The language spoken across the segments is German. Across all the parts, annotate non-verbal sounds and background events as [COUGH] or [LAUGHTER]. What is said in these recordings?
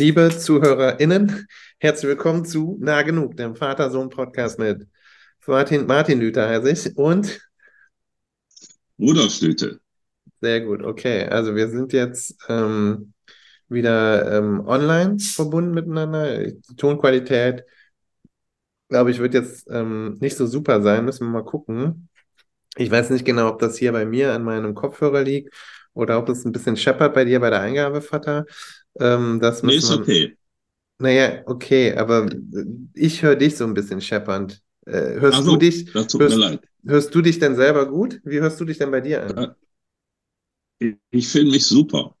Liebe ZuhörerInnen, herzlich willkommen zu Nah Genug, dem Vater-Sohn-Podcast mit Martin, Martin Lüther heiße ich und Rudolf Lüthe. Sehr gut, okay. Also wir sind jetzt ähm, wieder ähm, online verbunden miteinander. Die Tonqualität, glaube ich, wird jetzt ähm, nicht so super sein. Müssen wir mal gucken. Ich weiß nicht genau, ob das hier bei mir an meinem Kopfhörer liegt oder ob es ein bisschen scheppert bei dir bei der Eingabe, Vater. Ähm, das Nee, ist wir. okay. Naja, okay, aber äh, ich höre dich so ein bisschen scheppernd. Äh, hörst Ach du dich, das tut mir hörst, leid. hörst du dich denn selber gut? Wie hörst du dich denn bei dir an? Äh, Ich finde mich super.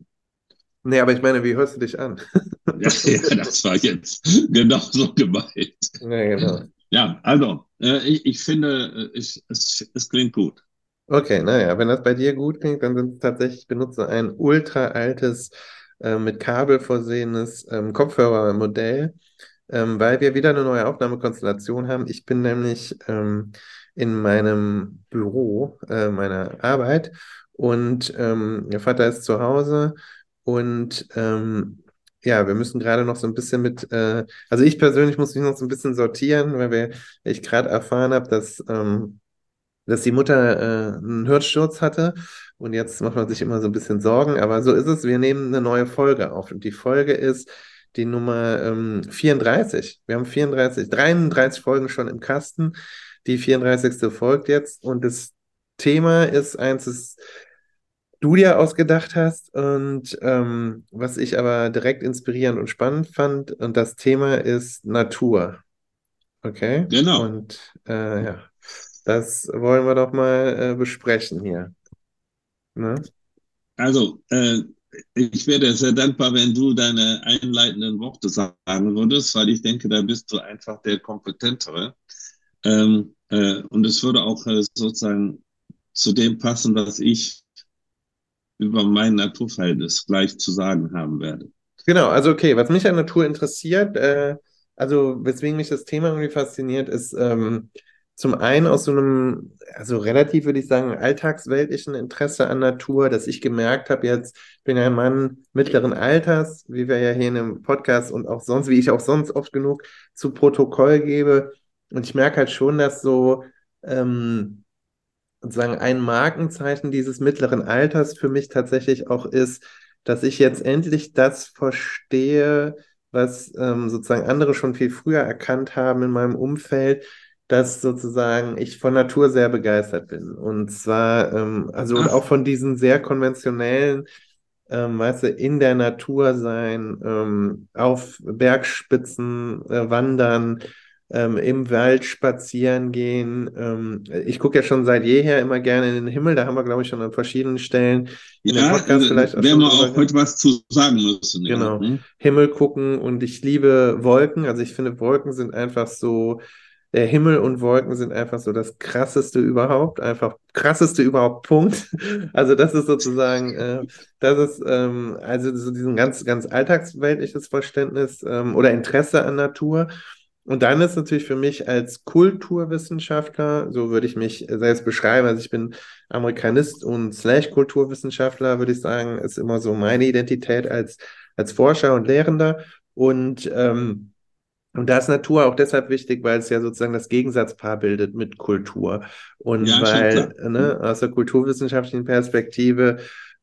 Nee, aber ich meine, wie hörst du dich an? [LAUGHS] Ja, ja, das war jetzt genau so gemeint. Ja, genau. Ja, also, äh, ich, ich finde, äh, ich, es, es klingt gut. Okay, naja, wenn das bei dir gut klingt, dann sind tatsächlich, ich benutze ein ultra altes, äh, mit Kabel versehenes ähm, Kopfhörermodell, ähm, weil wir wieder eine neue Aufnahmekonstellation haben. Ich bin nämlich ähm, in meinem Büro, äh, meiner Arbeit und ähm, der Vater ist zu Hause und ähm, ja, wir müssen gerade noch so ein bisschen mit, äh, also ich persönlich muss mich noch so ein bisschen sortieren, weil wir, ich gerade erfahren habe, dass ähm, dass die Mutter äh, einen Hörsturz hatte und jetzt macht man sich immer so ein bisschen Sorgen, aber so ist es. Wir nehmen eine neue Folge auf und die Folge ist die Nummer ähm, 34. Wir haben 34, 33 Folgen schon im Kasten. Die 34. folgt jetzt und das Thema ist eins, das du dir ausgedacht hast und ähm, was ich aber direkt inspirierend und spannend fand und das Thema ist Natur. Okay? Genau. Und äh, ja. Das wollen wir doch mal äh, besprechen hier. Ne? Also, äh, ich wäre sehr dankbar, wenn du deine einleitenden Worte sagen würdest, weil ich denke, da bist du einfach der Kompetentere. Ähm, äh, und es würde auch äh, sozusagen zu dem passen, was ich über mein Naturverhältnis gleich zu sagen haben werde. Genau, also okay, was mich an Natur interessiert, äh, also weswegen mich das Thema irgendwie fasziniert, ist ähm, zum einen aus so einem, also relativ würde ich sagen, alltagsweltlichen Interesse an Natur, dass ich gemerkt habe, jetzt bin ja ein Mann mittleren Alters, wie wir ja hier in einem Podcast und auch sonst, wie ich auch sonst oft genug zu Protokoll gebe. Und ich merke halt schon, dass so ähm, sozusagen ein Markenzeichen dieses mittleren Alters für mich tatsächlich auch ist, dass ich jetzt endlich das verstehe, was ähm, sozusagen andere schon viel früher erkannt haben in meinem Umfeld, dass sozusagen ich von Natur sehr begeistert bin. Und zwar, ähm, also und auch von diesen sehr konventionellen, ähm, weißt du, in der Natur sein, ähm, auf Bergspitzen äh, wandern, ähm, im Wald spazieren gehen. Ähm, ich gucke ja schon seit jeher immer gerne in den Himmel. Da haben wir, glaube ich, schon an verschiedenen Stellen in dem ja, Podcast äh, vielleicht auch werden wir auch heute was zu sagen müssen, ja. Genau. Hm? Himmel gucken und ich liebe Wolken. Also ich finde, Wolken sind einfach so, der Himmel und Wolken sind einfach so das krasseste überhaupt. Einfach krasseste überhaupt, Punkt. [LAUGHS] Also das ist sozusagen, äh, das ist ähm, also so diesen ganz, ganz alltagsweltliches Verständnis ähm, oder Interesse an Natur. Und dann ist natürlich für mich als Kulturwissenschaftler, so würde ich mich selbst beschreiben, also ich bin Amerikanist und Slash Kulturwissenschaftler, würde ich sagen, ist immer so meine Identität als, als Forscher und Lehrender. Und, ähm, und da ist Natur auch deshalb wichtig, weil es ja sozusagen das Gegensatzpaar bildet mit Kultur. Und Ja, weil, ne, Hm? aus der kulturwissenschaftlichen Perspektive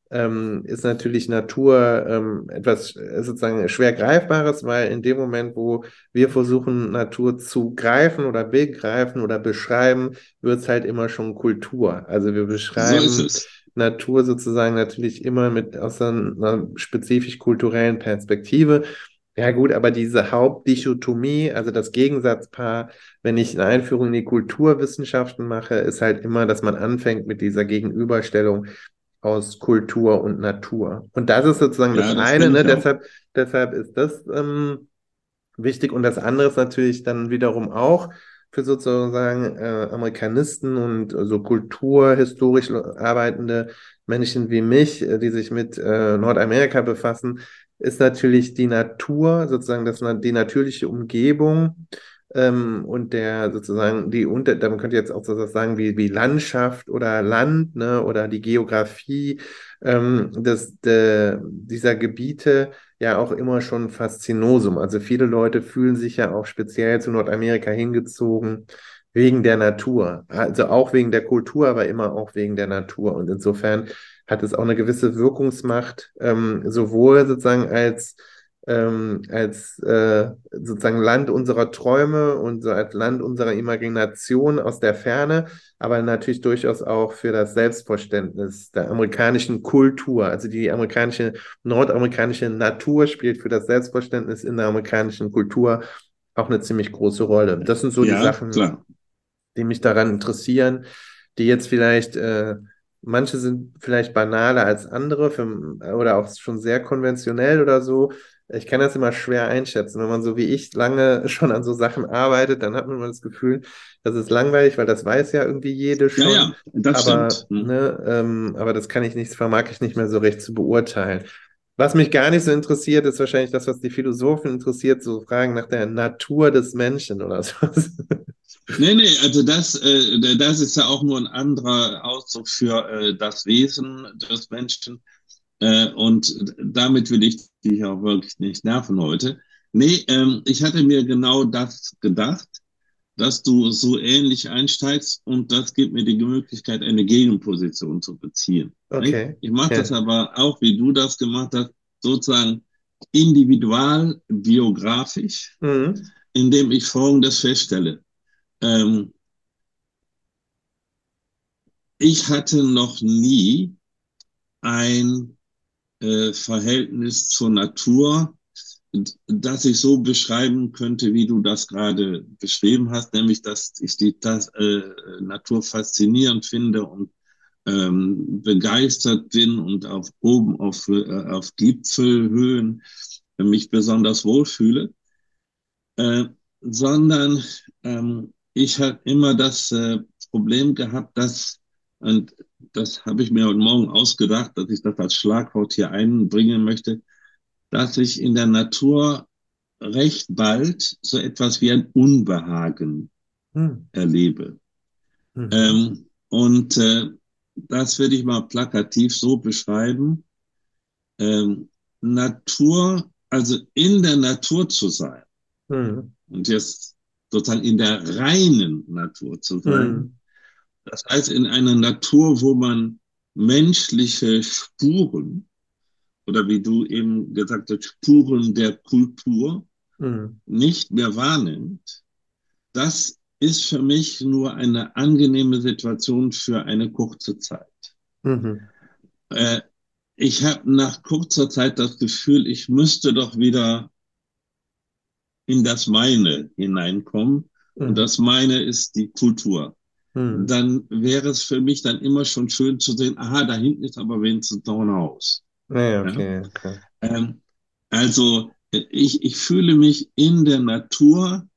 ähm, ist natürlich Natur ähm, etwas äh, sozusagen schwer Greifbares, weil in dem Moment, wo wir versuchen, Natur zu greifen oder begreifen oder beschreiben, wird es halt immer schon Kultur. Also wir So beschreiben es. Natur sozusagen natürlich immer mit aus einer spezifisch kulturellen Perspektive. Ja gut, aber diese Hauptdichotomie, also das Gegensatzpaar, wenn ich eine Einführung in die Kulturwissenschaften mache, ist halt immer, dass man anfängt mit dieser Gegenüberstellung aus Kultur und Natur. Und das ist sozusagen das Ja, das eine, ne? Deshalb, deshalb ist das ähm, wichtig. Und das andere ist natürlich dann wiederum auch für sozusagen äh, Amerikanisten und so kulturhistorisch arbeitende Menschen wie mich, äh, die sich mit äh, Nordamerika befassen, ist natürlich die Natur, sozusagen das, die natürliche Umgebung ähm, und der sozusagen die unter, man könnte jetzt auch so was sagen wie, wie Landschaft oder Land, ne, oder die Geografie ähm, des, de, dieser Gebiete ja auch immer schon Faszinosum. Also viele Leute fühlen sich ja auch speziell zu Nordamerika hingezogen wegen der Natur. Also auch wegen der Kultur, aber immer auch wegen der Natur. Und insofern hat es auch eine gewisse Wirkungsmacht, ähm, sowohl sozusagen als ähm, als äh, sozusagen Land unserer Träume und so als Land unserer Imagination aus der Ferne, aber natürlich durchaus auch für das Selbstverständnis der amerikanischen Kultur. Also die amerikanische, nordamerikanische Natur spielt für das Selbstverständnis in der amerikanischen Kultur auch eine ziemlich große Rolle. Das sind so Ja, die Sachen, klar. die mich daran interessieren, die jetzt vielleicht, äh, manche sind vielleicht banaler als andere für, oder auch schon sehr konventionell oder so. Ich kann das immer schwer einschätzen. Wenn man so wie ich lange [LAUGHS] schon an so Sachen arbeitet, dann hat man immer das Gefühl, das ist langweilig, weil das weiß ja irgendwie jede Ja, schon. ja, das Aber, stimmt. Hm. ne, ähm, aber das kann ich nicht, vermag ich nicht mehr so recht zu beurteilen. Was mich gar nicht so interessiert, ist wahrscheinlich das, was die Philosophen interessiert, so Fragen nach der Natur des Menschen oder [LAUGHS] so. Nee, nee, also das, äh, das ist ja auch nur ein anderer Ausdruck für äh, das Wesen des Menschen. Äh, und damit will ich dich auch wirklich nicht nerven heute. Nee, ähm, ich hatte mir genau das gedacht, dass du so ähnlich einsteigst und das gibt mir die Möglichkeit, eine Gegenposition zu beziehen. nicht? Okay, Ich mache das ja. aber auch, wie du das gemacht hast, sozusagen individual, biografisch, Mhm. indem ich Folgendes feststelle. Ähm, ich hatte noch nie ein äh, Verhältnis zur Natur, das ich so beschreiben könnte, wie du das gerade beschrieben hast, nämlich dass ich die das, äh, Natur faszinierend finde und ähm, begeistert bin und auf oben auf, äh, auf Gipfelhöhen mich besonders wohlfühle, äh, sondern ähm, ich habe immer das äh, Problem gehabt, dass, und das habe ich mir heute Morgen ausgedacht, dass ich das als Schlagwort hier einbringen möchte, dass ich in der Natur recht bald so etwas wie ein Unbehagen Mhm. erlebe. Mhm. Ähm, und äh, das würde ich mal plakativ so beschreiben. Ähm, Natur, also in der Natur zu sein Mhm. und jetzt sozusagen in der reinen Natur zu sein. Mhm. Das heißt, in einer Natur, wo man menschliche Spuren oder wie du eben gesagt hast, Spuren der Kultur Mhm. nicht mehr wahrnimmt, das ist für mich nur eine angenehme Situation für eine kurze Zeit. Mhm. Äh, ich habe nach kurzer Zeit das Gefühl, ich müsste doch wieder in das Meine hineinkommen. Und Mhm. das Meine ist die Kultur. Mhm. Dann wäre es für mich dann immer schon schön zu sehen, aha, da hinten ist aber wenigstens noch ein Haus. Ja? okay, okay. Ähm, also ich, ich fühle mich in der Natur,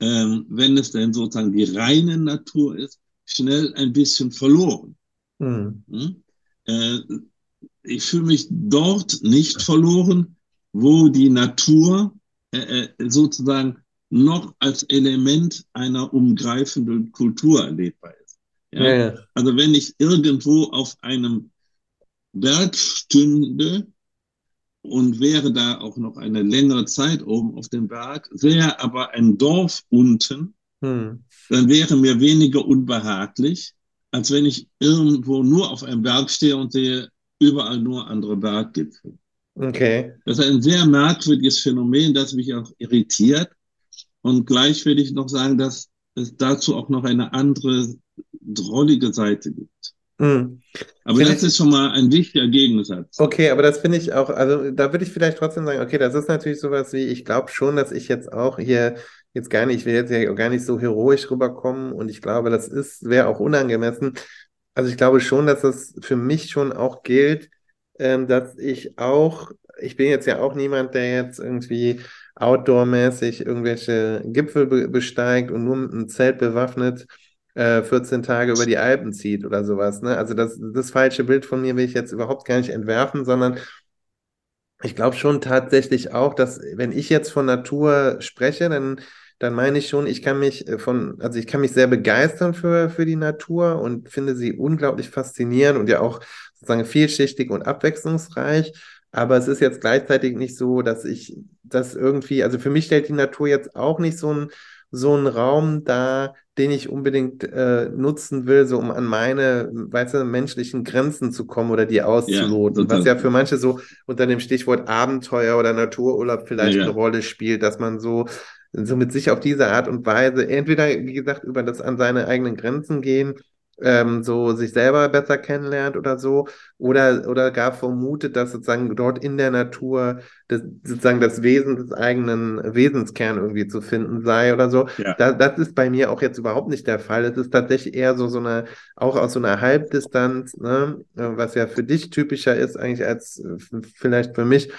ähm, wenn es denn sozusagen die reine Natur ist, schnell ein bisschen verloren. Mhm. Hm? Äh, ich fühle mich dort nicht verloren, wo die Natur äh, sozusagen noch als Element einer umgreifenden Kultur erlebbar ist. Ja? Ja, ja. Also wenn ich irgendwo auf einem Berg stünde und wäre da auch noch eine längere Zeit oben auf dem Berg, sähe aber ein Dorf unten, Mhm. dann wäre mir weniger unbehaglich, als wenn ich irgendwo nur auf einem Berg stehe und sehe überall nur andere Berggipfel. Okay. Das ist ein sehr merkwürdiges Phänomen, das mich auch irritiert. Und gleich will ich noch sagen, dass es dazu auch noch eine andere drollige Seite gibt. Mhm. Aber Finde das ich- ist schon mal ein wichtiger Gegensatz. Okay, aber das finde ich auch, also da würde ich vielleicht trotzdem sagen, okay, das ist natürlich sowas wie, ich glaube schon, dass ich jetzt auch hier jetzt gar nicht, ich will jetzt ja gar nicht so heroisch rüberkommen und ich glaube, das ist, wäre auch unangemessen. Also ich glaube schon, dass das für mich schon auch gilt, ähm, dass ich auch, ich bin jetzt ja auch niemand, der jetzt irgendwie outdoormäßig irgendwelche Gipfel be besteigt und nur mit einem Zelt bewaffnet äh, 14 Tage über die Alpen zieht oder sowas, ne? Also das, das falsche Bild von mir will ich jetzt überhaupt gar nicht entwerfen, sondern ich glaube schon tatsächlich auch, dass wenn ich jetzt von Natur spreche, dann, dann meine ich schon, ich kann mich äh, von, also ich kann mich sehr begeistern für, für die Natur und finde sie unglaublich faszinierend und ja auch sozusagen vielschichtig und abwechslungsreich. Aber es ist jetzt gleichzeitig nicht so, dass ich das irgendwie, also für mich stellt die Natur jetzt auch nicht so ein so einen Raum dar, den ich unbedingt äh, nutzen will, so um an meine, weißt du, menschlichen Grenzen zu kommen oder die auszuloten. Ja, was ja für manche so unter dem Stichwort Abenteuer oder Natururlaub vielleicht ja. eine Rolle spielt, dass man so, so mit sich auf diese Art und Weise entweder, wie gesagt, über das an seine eigenen Grenzen gehen ähm, so sich selber besser kennenlernt oder so, oder, oder gar vermutet, dass sozusagen dort in der Natur das, sozusagen das Wesen des eigenen Wesenskern irgendwie zu finden sei oder so. Ja. Da, das ist bei mir auch jetzt überhaupt nicht der Fall. Es ist tatsächlich eher so, so eine, auch aus so einer Halbdistanz, ne, was ja für dich typischer ist eigentlich als äh, vielleicht für mich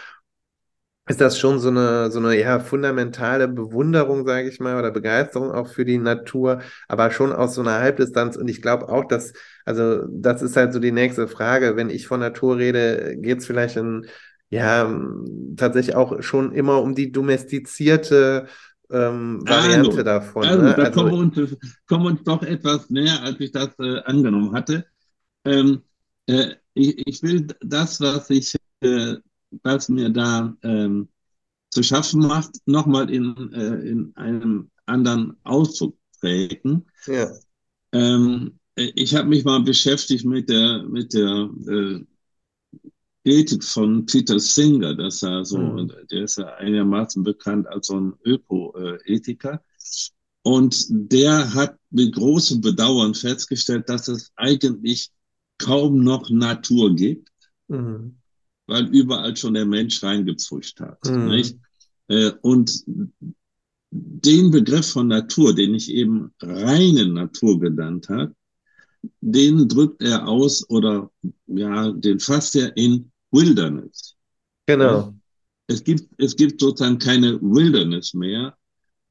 ist das schon so eine, so eine ja, fundamentale Bewunderung, sage ich mal, oder Begeisterung auch für die Natur, aber schon aus so einer Halbdistanz. Und ich glaube auch, dass, also das ist halt so die nächste Frage. Wenn ich von Natur rede, geht es vielleicht in, ja, tatsächlich auch schon immer um die domestizierte ähm, Variante also, davon. Also, ne? da also, kommen, wir uns, kommen wir uns doch etwas näher, als ich das äh, angenommen hatte. Ähm, äh, ich, ich, will das, was ich äh, was mir da ähm, zu schaffen macht, nochmal in, äh, in einem anderen Ausdruck prägen. Ja. Ähm, ich habe mich mal beschäftigt mit der, mit der äh, Ethik von Peter Singer, das er so, mhm. der ist ja einigermaßen bekannt als so ein Öko-Ethiker. Und der hat mit großem Bedauern festgestellt, dass es eigentlich kaum noch Natur gibt. Mhm weil überall schon der Mensch reingepfuscht hat. Mhm. Äh, und den Begriff von Natur, den ich eben reine Natur genannt habe, den drückt er aus oder ja, den fasst er in Wilderness. Genau. Es gibt, es gibt sozusagen keine Wilderness mehr,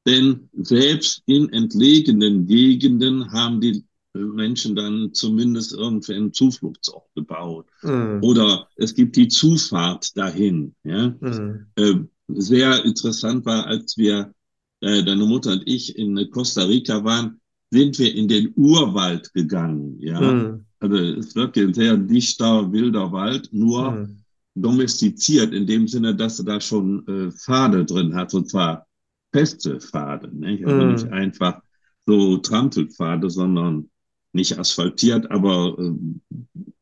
denn selbst in entlegenen Gegenden haben die Menschen dann zumindest irgendwie einen Zufluchtsort gebaut. Mhm. Oder es gibt die Zufahrt dahin. Ja? Mhm. Äh, sehr interessant war, als wir, äh, deine Mutter und ich in Costa Rica waren, sind wir in den Urwald gegangen. Ja? Mhm. Also es wird ein sehr dichter, wilder Wald, nur mhm. domestiziert in dem Sinne, dass er da schon äh, Pfade drin hat, und zwar feste Pfade. Nicht? Also nicht mhm. einfach so Trampelpfade, sondern nicht asphaltiert, aber äh,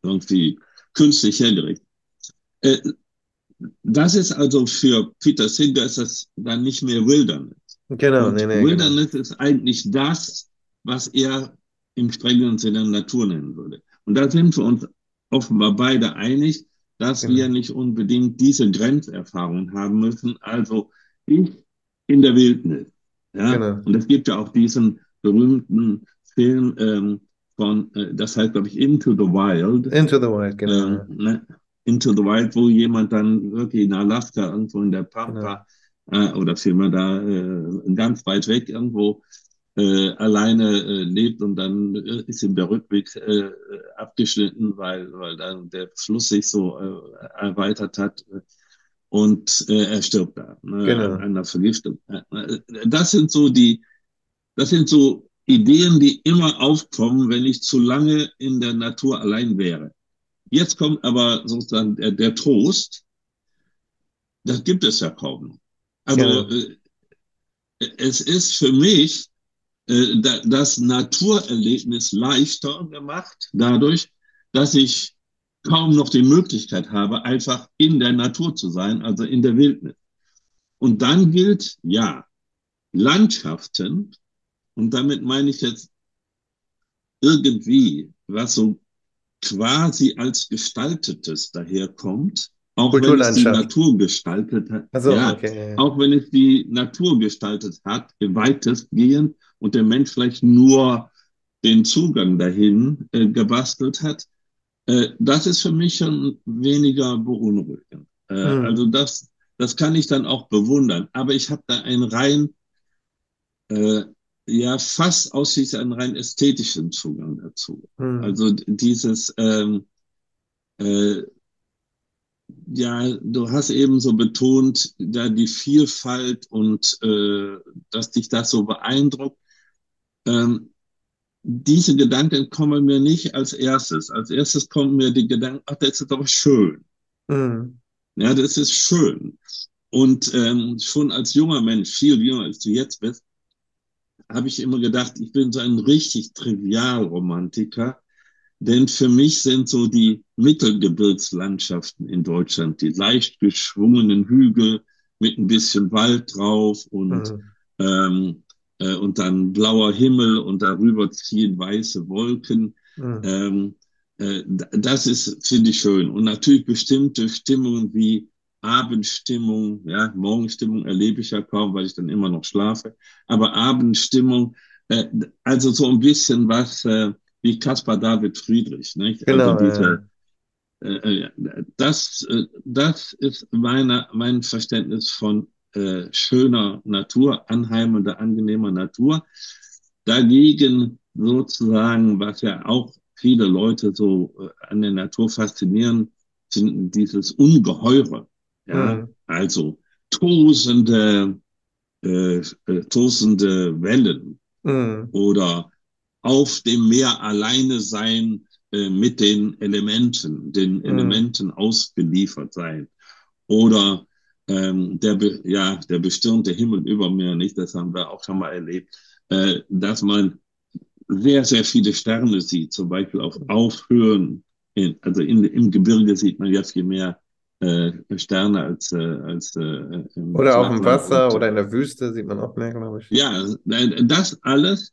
irgendwie künstlich hergerichtet. Äh, das ist also für Peter Singer ist das dann nicht mehr Wilderness. Genau, nee, nee, Wilderness genau. ist eigentlich das, was er im strengeren Sinne Natur nennen würde. Und da sind wir uns offenbar beide einig, dass genau. wir nicht unbedingt diese Grenzerfahrung haben müssen. Also ich in der Wildnis. Ja? Genau. Und es gibt ja auch diesen berühmten Film ähm, von, äh, das heißt, glaube ich, Into the Wild. Into the Wild, genau. Ähm, ne? Into the Wild, wo jemand dann wirklich in Alaska, irgendwo in der Pampa genau. äh, oder vielmehr da äh, ganz weit weg irgendwo äh, alleine äh, lebt und dann äh, ist ihm der Rückweg äh, abgeschnitten, weil, weil dann der Fluss sich so äh, erweitert hat und äh, er stirbt da ne, genau. an einer Vergiftung. Das sind so die, das sind so Ideen, die immer aufkommen, wenn ich zu lange in der Natur allein wäre. Jetzt kommt aber sozusagen der, der Trost. Das gibt es ja kaum. Also ja. Äh, es ist für mich äh, da, das Naturerlebnis leichter gemacht, dadurch, dass ich kaum noch die Möglichkeit habe, einfach in der Natur zu sein, also in der Wildnis. Und dann gilt, ja, Landschaften und damit meine ich jetzt irgendwie, was so quasi als Gestaltetes daherkommt, auch wenn es die Natur gestaltet hat. Also, ja, okay. Auch wenn es die Natur gestaltet hat, weitestgehend und der Mensch vielleicht nur den Zugang dahin äh, gebastelt hat, äh, das ist für mich schon weniger beunruhigend. Äh, hm. Also das, das kann ich dann auch bewundern. Aber ich habe da ein rein äh, ja fast ausschließlich einen rein ästhetischen Zugang dazu. Mhm. Also dieses, ähm, äh, ja, du hast eben so betont, ja, die Vielfalt und äh, dass dich das so beeindruckt. Ähm, diese Gedanken kommen mir nicht als erstes. Als erstes kommen mir die Gedanken, ach, das ist aber schön. Mhm. Ja, das ist schön. Und ähm, schon als junger Mensch, viel jünger als du jetzt bist, habe ich immer gedacht, ich bin so ein richtig Trivialromantiker. Denn für mich sind so die Mittelgebirgslandschaften in Deutschland, die leicht geschwungenen Hügel mit ein bisschen Wald drauf und, mhm. ähm, äh, und dann blauer Himmel und darüber ziehen weiße Wolken. Mhm. Ähm, äh, das ist, finde ich schön. Und natürlich bestimmte Stimmungen wie Abendstimmung, ja, Morgenstimmung erlebe ich ja kaum, weil ich dann immer noch schlafe. Aber Abendstimmung, äh, also so ein bisschen was äh, wie Caspar David Friedrich, nicht? Genau. Also diese, äh, äh, das, äh, das ist meine, mein Verständnis von äh, schöner Natur, anheimender, angenehmer Natur. Dagegen sozusagen, was ja auch viele Leute so äh, an der Natur faszinieren, sind dieses Ungeheure. Ja, mhm. also tosende, äh, äh, tosende Wellen mhm. oder auf dem Meer alleine sein äh, mit den Elementen, den mhm. Elementen ausgeliefert sein oder ähm, der, ja, der bestirnte Himmel über mir, nicht, das haben wir auch schon mal erlebt, äh, dass man sehr, sehr viele Sterne sieht, zum Beispiel auf Aufhören. In, also in, im Gebirge sieht man ja viel mehr äh, Sterne als, äh, als äh, Oder auch im Wasser und, oder in der Wüste sieht man auch mehr, glaube ich. Ja, das alles,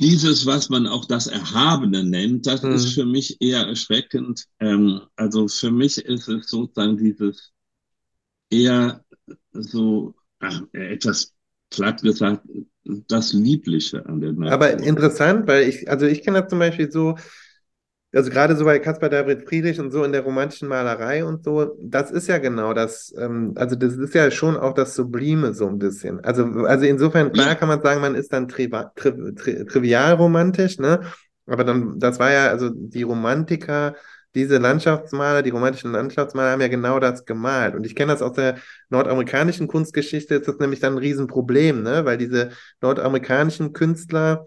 dieses, was man auch das Erhabene nennt, das hm. ist für mich eher erschreckend. Ähm, also für mich ist es sozusagen dieses eher so ach, etwas platt gesagt, das Liebliche an der Natur. Aber interessant, weil ich, also ich kenne das zum Beispiel so, also gerade so bei Caspar David Friedrich und so in der romantischen Malerei und so, das ist ja genau das, ähm, also das ist ja schon auch das Sublime so ein bisschen. Also, also insofern, klar kann man sagen, man ist dann tri tri tri trivial romantisch, ne? Aber dann, das war ja, also die Romantiker, diese Landschaftsmaler, die romantischen Landschaftsmaler haben ja genau das gemalt. Und ich kenne das aus der nordamerikanischen Kunstgeschichte, ist das nämlich dann ein Riesenproblem, ne? Weil diese nordamerikanischen Künstler,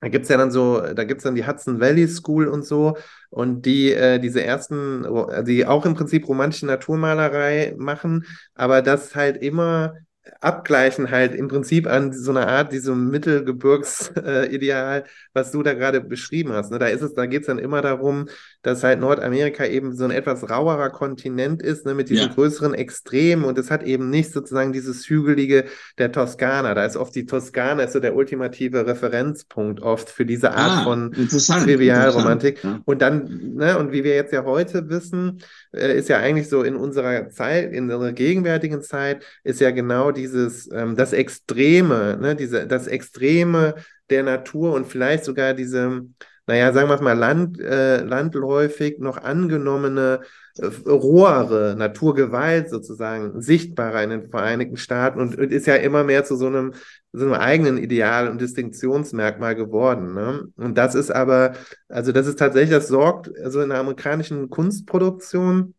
da gibt's ja dann so, da gibt's dann die Hudson Valley School und so. Und die, äh, diese ersten, die auch im Prinzip romantische Naturmalerei machen, aber das halt immer abgleichen halt im Prinzip an so einer Art, diesem Mittelgebirgsideal, was du da gerade beschrieben hast. Ne? Da ist es, da geht es dann immer darum, dass halt Nordamerika eben so ein etwas rauerer Kontinent ist, ne, mit diesen ja. größeren Extremen und es hat eben nicht sozusagen dieses Hügelige der Toskana. Da ist oft die Toskana ist so der ultimative Referenzpunkt oft für diese Art ah, von Trivialromantik. Ja. Und dann, ne, und wie wir jetzt ja heute wissen, äh, ist ja eigentlich so in unserer Zeit, in unserer gegenwärtigen Zeit, ist ja genau dieses, ähm, das Extreme, ne, diese, das Extreme der Natur und vielleicht sogar diese, naja, sagen wir es mal, land, äh, landläufig noch angenommene äh, rohere Naturgewalt sozusagen sichtbarer in den Vereinigten Staaten und, und, ist ja immer mehr zu so einem, so einem eigenen Ideal und Distinktionsmerkmal geworden. Ne? Und das ist aber, also das ist tatsächlich, das sorgt also in der amerikanischen Kunstproduktion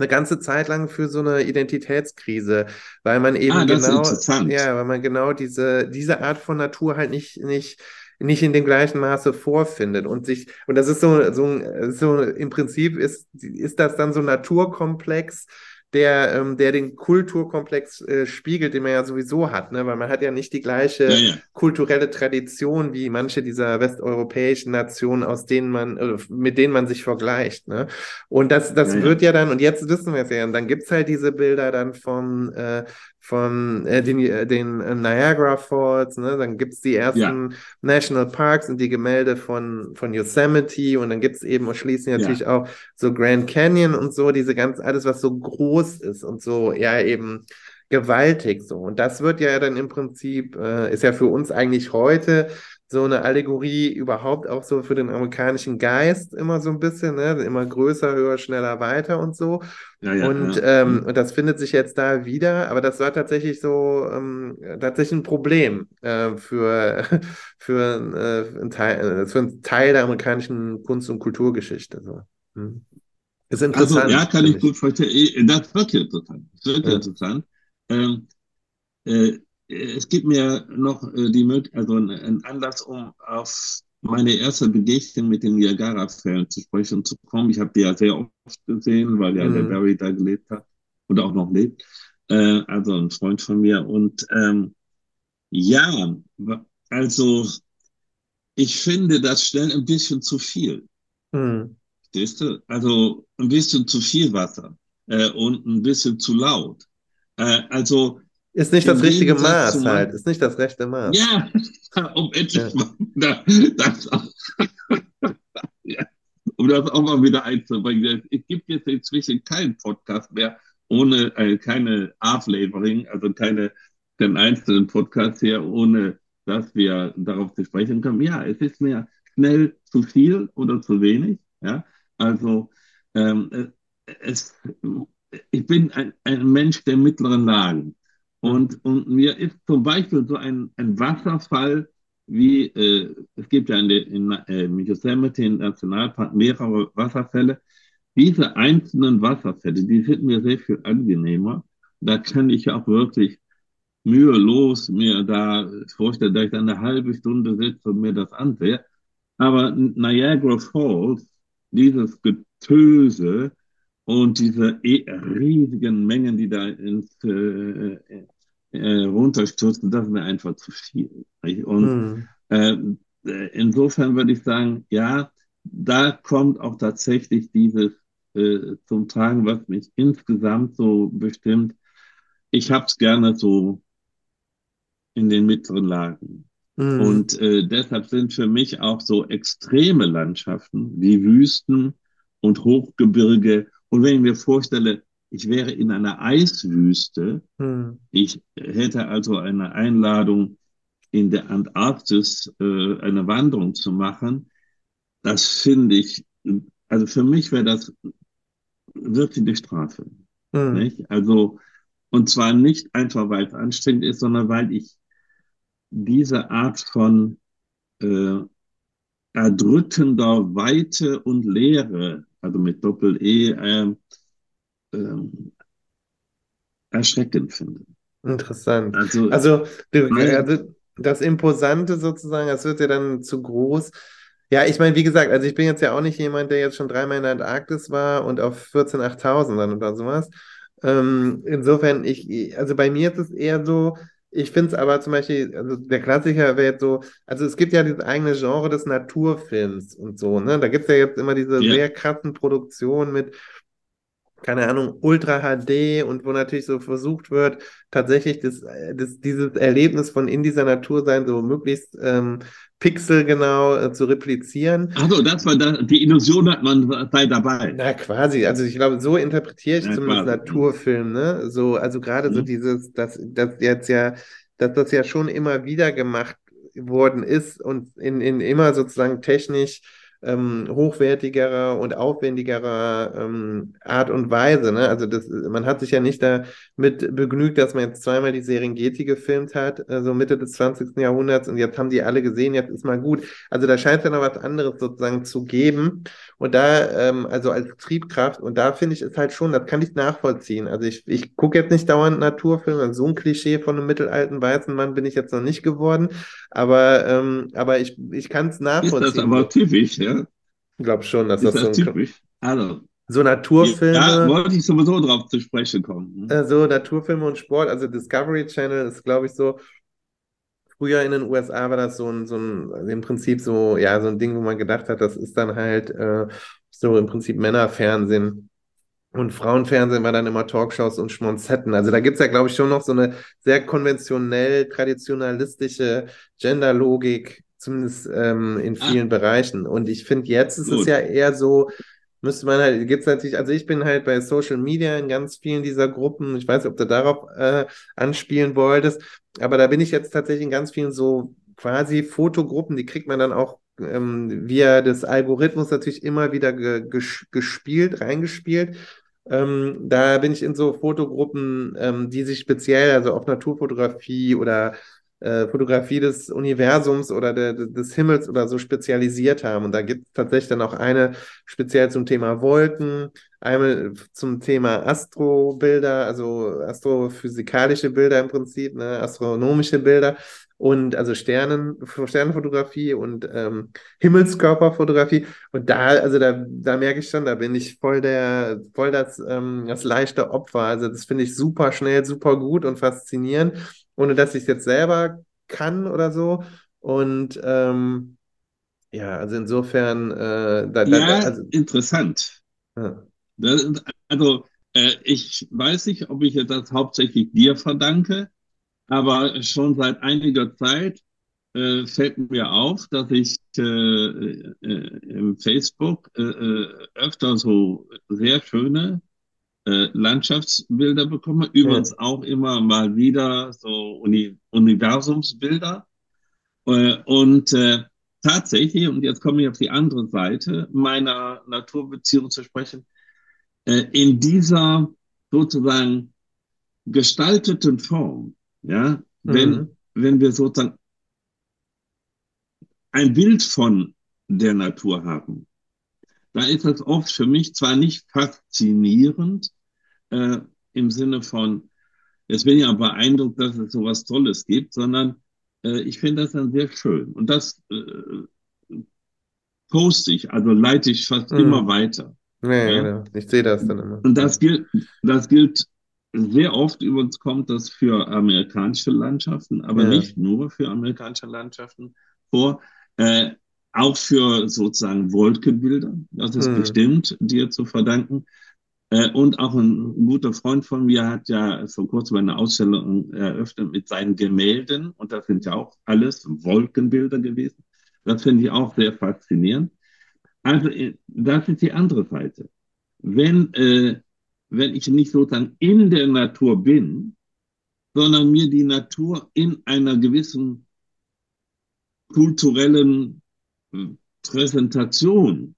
eine ganze Zeit lang für so eine Identitätskrise, weil man eben ah, genau, ja, weil man genau diese, diese Art von Natur halt nicht, nicht nicht in dem gleichen Maße vorfindet und sich, und das ist so, so, so im Prinzip ist, ist das dann so ein Naturkomplex, der, ähm, der den Kulturkomplex äh, spiegelt, den man ja sowieso hat, ne? weil man hat ja nicht die gleiche ja, ja. kulturelle Tradition wie manche dieser westeuropäischen Nationen, aus denen man, äh, mit denen man sich vergleicht. Ne? Und das, das ja, wird ja dann, und jetzt wissen wir es ja, und dann gibt's halt diese Bilder dann von, äh, von äh, den, äh, den Niagara Falls, ne? dann gibt's die ersten ja. National Parks und die Gemälde von, von Yosemite und dann gibt's eben schließlich natürlich ja. auch so Grand Canyon und so, diese ganz, alles, was so groß ist und so, ja, eben gewaltig so. Und das wird ja dann im Prinzip, äh, ist ja für uns eigentlich heute so eine Allegorie überhaupt auch so für den amerikanischen Geist immer so ein bisschen, ne? immer größer, höher, schneller, weiter und so. Ja, ja, und, ja. Ähm, mhm. und das findet sich jetzt da wieder, aber das war tatsächlich so ähm, tatsächlich ein Problem äh, für, [LAUGHS] für, äh, ein Teil, äh, für einen Teil der amerikanischen Kunst- und Kulturgeschichte. So. Hm. Ist interessant. Also, ja, kann ich gut verstehen. Das wird ja interessant. Das wird ja. interessant. Ähm, äh, es gibt mir noch äh, die Möglichkeit, also einen Anlass, um auf meine erste Begegnung mit den Niagara-Fällen zu sprechen zu kommen. Ich habe die ja sehr oft gesehen, weil ja mhm. der Barry da gelebt hat und auch noch lebt. Äh, also ein Freund von mir. Und ähm, ja, also ich finde das schnell ein bisschen zu viel. Mhm. Siehst du? Also ein bisschen zu viel Wasser äh, und ein bisschen zu laut. Äh, also ist nicht das richtige Maß halt, ist nicht das rechte Maß. Ja, [LAUGHS] um endlich ja. mal das, [LAUGHS] ja, um das auch mal wieder einzubringen. Es gibt jetzt inzwischen keinen Podcast mehr ohne äh, keine A-Flavoring, also keine den einzelnen Podcast hier, ohne dass wir darauf zu sprechen kommen. Ja, es ist mir schnell zu viel oder zu wenig. Ja, also ähm, es, ich bin ein, ein Mensch der mittleren Lagen. Und, und mir ist zum Beispiel so ein, ein Wasserfall wie, äh, es gibt ja in, der, in äh, Yosemite im Nationalpark mehrere Wasserfälle. Diese einzelnen Wasserfälle, die sind mir sehr viel angenehmer. Da kann ich auch wirklich mühelos mir da vorstellen, dass ich da eine halbe Stunde sitze und mir das ansehe. Aber Niagara Falls, dieses Getöse, und diese e riesigen Mengen, die da ins, äh, äh, runterstürzen, das ist mir einfach zu viel. Und hm. äh, insofern würde ich sagen, ja, da kommt auch tatsächlich dieses äh, zum Tragen, was mich insgesamt so bestimmt. Ich habe es gerne so in den mittleren Lagen. Mhm. Und äh, deshalb sind für mich auch so extreme Landschaften wie Wüsten und Hochgebirge und wenn ich mir vorstelle, ich wäre in einer Eiswüste, hm. ich hätte also eine Einladung in der Antarktis äh, eine Wanderung zu machen, das finde ich, also für mich wäre das wirklich die Strafe. Hm. Also, und zwar nicht einfach, weil es anstrengend ist, sondern weil ich diese Art von äh, erdrückender Weite und Leere also mit Doppel-E, äh, äh, erschreckend finde. Interessant. Also, also, also, das Imposante sozusagen, das wird ja dann zu groß. Ja, ich meine, wie gesagt, also ich bin jetzt ja auch nicht jemand, der jetzt schon dreimal in der Antarktis war und auf 14.000 dann oder sowas. Ähm, insofern, ich, also bei mir ist es eher so, ich finde es aber zum Beispiel, also der Klassiker wäre jetzt so, also es gibt ja dieses eigene Genre des Naturfilms und so, ne? Da gibt es ja jetzt immer diese yeah. sehr krassen Produktionen mit, keine Ahnung, Ultra HD und wo natürlich so versucht wird, tatsächlich das, das, dieses Erlebnis von in dieser Natur sein, so möglichst ähm, pixelgenau äh, zu replizieren. Also das war da, die Illusion hat man sei dabei. Na quasi, also ich glaube, so interpretiere ich ja, zumindest quasi. Naturfilm, ne? So, also gerade mhm. so dieses, dass das jetzt ja, dass das ja schon immer wieder gemacht worden ist und in, in immer sozusagen technisch ähm, hochwertigerer und aufwendigerer ähm, Art und Weise. Ne? Also das, man hat sich ja nicht damit begnügt, dass man jetzt zweimal die Serengeti gefilmt hat, äh, so Mitte des 20. Jahrhunderts und jetzt haben die alle gesehen, jetzt ist mal gut. Also da scheint es ja noch was anderes sozusagen zu geben. Und da, ähm, also als Triebkraft, und da finde ich es halt schon, das kann ich nachvollziehen. Also ich, ich gucke jetzt nicht dauernd Naturfilme, also so ein Klischee von einem mittelalten weißen Mann bin ich jetzt noch nicht geworden. Aber, ähm, aber ich, ich kann es nachvollziehen. Ist das aber typisch, ja? Ich glaube schon, dass ist das, das so typisch. Also, so Naturfilme. Da wollte ich sowieso drauf zu sprechen kommen. Äh, so Naturfilme und Sport. Also Discovery Channel ist, glaube ich, so. Früher in den USA war das so ein, so ein, also im Prinzip so, ja, so ein Ding, wo man gedacht hat, das ist dann halt äh, so im Prinzip Männerfernsehen. Und Frauenfernsehen war dann immer Talkshows und Schmonzetten. Also da gibt es ja, glaube ich, schon noch so eine sehr konventionell, traditionalistische Genderlogik, zumindest ähm, in ah. vielen ah. Bereichen. Und ich finde, jetzt ist Gut. es ja eher so, müsste man halt, gibt es natürlich, also ich bin halt bei Social Media in ganz vielen dieser Gruppen. Ich weiß nicht, ob du darauf äh, anspielen wolltest, aber da bin ich jetzt tatsächlich in ganz vielen so quasi Fotogruppen, die kriegt man dann auch ähm, via des Algorithmus natürlich immer wieder ge gespielt, reingespielt. Ähm, da bin ich in so Fotogruppen, ähm, die sich speziell, also auf Naturfotografie oder äh, Fotografie des Universums oder de, de, des Himmels oder so spezialisiert haben. Und da gibt es tatsächlich dann auch eine speziell zum Thema Wolken, einmal zum Thema Astrobilder, also astrophysikalische Bilder im Prinzip, ne, astronomische Bilder und also Sternen, Sternenfotografie und ähm, Himmelskörperfotografie. Und da, also da, da merke ich schon, da bin ich voll der, voll das, ähm, das leichte Opfer. Also das finde ich super schnell, super gut und faszinierend, ohne dass ich es jetzt selber kann oder so. Und ähm, ja, also insofern, äh, da, ja, da, also, interessant. ja. Das, also äh, ich weiß nicht, ob ich das hauptsächlich dir verdanke, aber schon seit einiger Zeit äh, fällt mir auf, dass ich äh, äh, im Facebook äh, äh, öfter so sehr schöne äh, Landschaftsbilder bekomme. Übrigens auch immer mal wieder so Uni Universumsbilder. Äh, und äh, tatsächlich, und jetzt komme ich auf die andere Seite meiner Naturbeziehung zu sprechen, äh, in dieser sozusagen gestalteten Form, ja, wenn, Mhm. wenn wir sozusagen ein Bild von der Natur haben, da ist das oft für mich zwar nicht faszinierend äh, im Sinne von, jetzt bin ich ja beeindruckt, dass es sowas Tolles gibt, sondern äh, ich finde das dann sehr schön. Und das äh, poste ich, also leite ich fast Mhm. immer weiter. Ja, Ja? genau. Ich sehe das dann immer. Und das gilt, das gilt sehr oft, übrigens kommt das für amerikanische Landschaften, aber Ja. nicht nur für amerikanische Landschaften vor, äh, auch für sozusagen Wolkenbilder. Das ist Mhm. bestimmt dir zu verdanken. Äh, und auch ein guter Freund von mir hat ja vor kurzem eine Ausstellung eröffnet mit seinen Gemälden. Und das sind ja auch alles Wolkenbilder gewesen. Das finde ich auch sehr faszinierend. Also, äh, das ist die andere Seite. Wenn, äh, wenn ich nicht sozusagen in der Natur bin, sondern mir die Natur in einer gewissen kulturellen Präsentation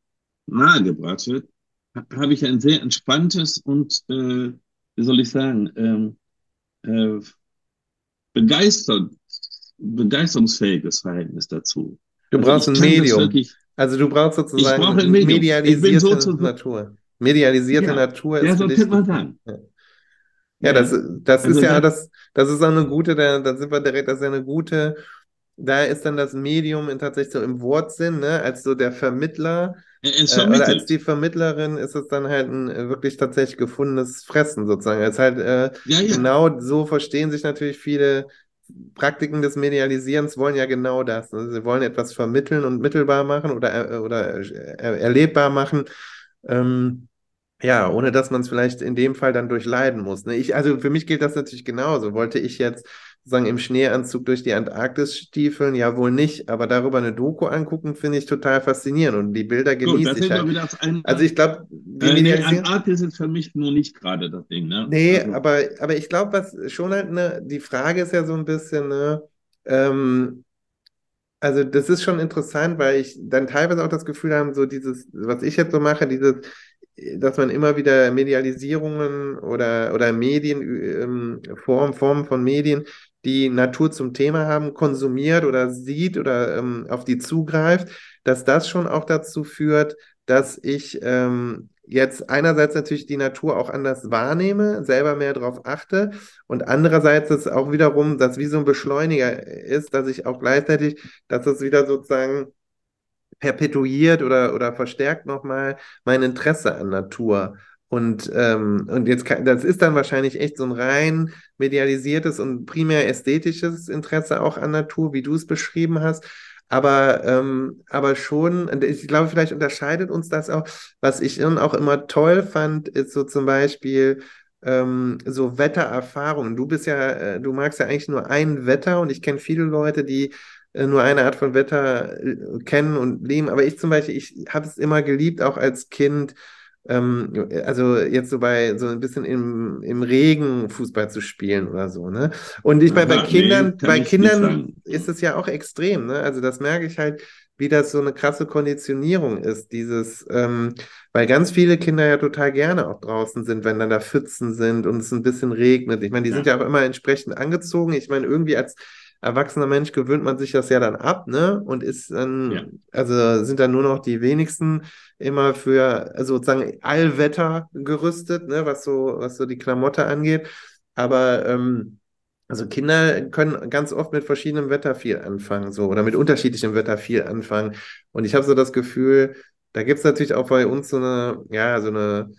nahegebracht wird, ha- habe ich ein sehr entspanntes und, äh, wie soll ich sagen, ähm, äh, begeistert, begeisterungsfähiges Verhältnis dazu. Du Also brauchst ich ein Medium. wirklich, Also du brauchst sozusagen bin medialisierte sozusagen, Natur. Medialisierte ja, Natur ja, ist so für dich. könnte man sagen. Ja. Ja, das, Ja, das also ist ja, das, das ist auch eine gute, da, da sind wir direkt, das ist ja eine gute, da ist dann das Medium in tatsächlich so im Wortsinn, ne, als so der Vermittler, äh, oder als die Vermittlerin ist es dann halt ein äh, wirklich tatsächlich gefundenes Fressen sozusagen. Es ist halt, äh, Ja, ja, genau so verstehen sich natürlich viele Praktiken des Medialisierens wollen ja genau das. Also sie wollen etwas vermitteln und mittelbar machen oder, äh, oder äh, erlebbar machen. Ähm, ja, ohne dass man es vielleicht in dem Fall dann durchleiden muss. Ne? Ich, also für mich gilt das natürlich genauso. Wollte ich jetzt sozusagen im Schneeanzug durch die Antarktis stiefeln? Ja, wohl nicht. Aber darüber eine Doku angucken, finde ich total faszinierend. Und die Bilder genieße ich halt. Also ich glaube, die Äh, nee. Antarktis ist für mich nur nicht gerade das Ding, ne? Nee, Also, aber, aber ich glaube, was schon halt, ne, die Frage ist ja so ein bisschen, ne, ähm, also das ist schon interessant, weil ich dann teilweise auch das Gefühl habe, so dieses, was ich jetzt so mache, dieses, dass man immer wieder Medialisierungen oder, oder Medien, ähm, Form, Formen von Medien, die Natur zum Thema haben, konsumiert oder sieht oder ähm, auf die zugreift, dass das schon auch dazu führt, dass ich ähm, jetzt einerseits natürlich die Natur auch anders wahrnehme, selber mehr darauf achte und andererseits ist auch wiederum, dass wie so ein Beschleuniger ist, dass ich auch gleichzeitig, dass es wieder sozusagen perpetuiert oder, oder verstärkt nochmal mein Interesse an Natur. Und, ähm, und jetzt kann, das ist dann wahrscheinlich echt so ein rein medialisiertes und primär ästhetisches Interesse auch an Natur, wie du es beschrieben hast. Aber, ähm, aber schon, ich glaube, vielleicht unterscheidet uns das auch. Was ich auch immer toll fand, ist so zum Beispiel ähm, so Wettererfahrungen. Du bist ja, äh, du magst ja eigentlich nur ein Wetter und ich kenne viele Leute, die äh, nur eine Art von Wetter äh, kennen und leben. Aber ich zum Beispiel, ich habe es immer geliebt, auch als Kind, ähm, also jetzt so bei so ein bisschen im, im Regen Fußball zu spielen oder so, ne? Und ich meine, bei nee, Kindern, kann bei Kindern ist es ja auch extrem, ne? Also das merke ich halt, wie das so eine krasse Konditionierung ist, dieses, ähm, weil ganz viele Kinder ja total gerne auch draußen sind, wenn dann da Pfützen sind und es ein bisschen regnet. Ich meine, die sind Ja, ja auch immer entsprechend angezogen. Ich meine, irgendwie als erwachsener Mensch gewöhnt man sich das ja dann ab, ne? Und ist ja. dann, also sind dann nur noch die wenigsten immer für also sozusagen Allwetter gerüstet, ne? Was so, was so die Klamotte angeht. Aber ähm, Also Kinder können ganz oft mit verschiedenem Wetter viel anfangen, so oder mit unterschiedlichem Wetter viel anfangen. Und ich habe so das Gefühl, da gibt es natürlich auch bei uns so eine, ja, so eine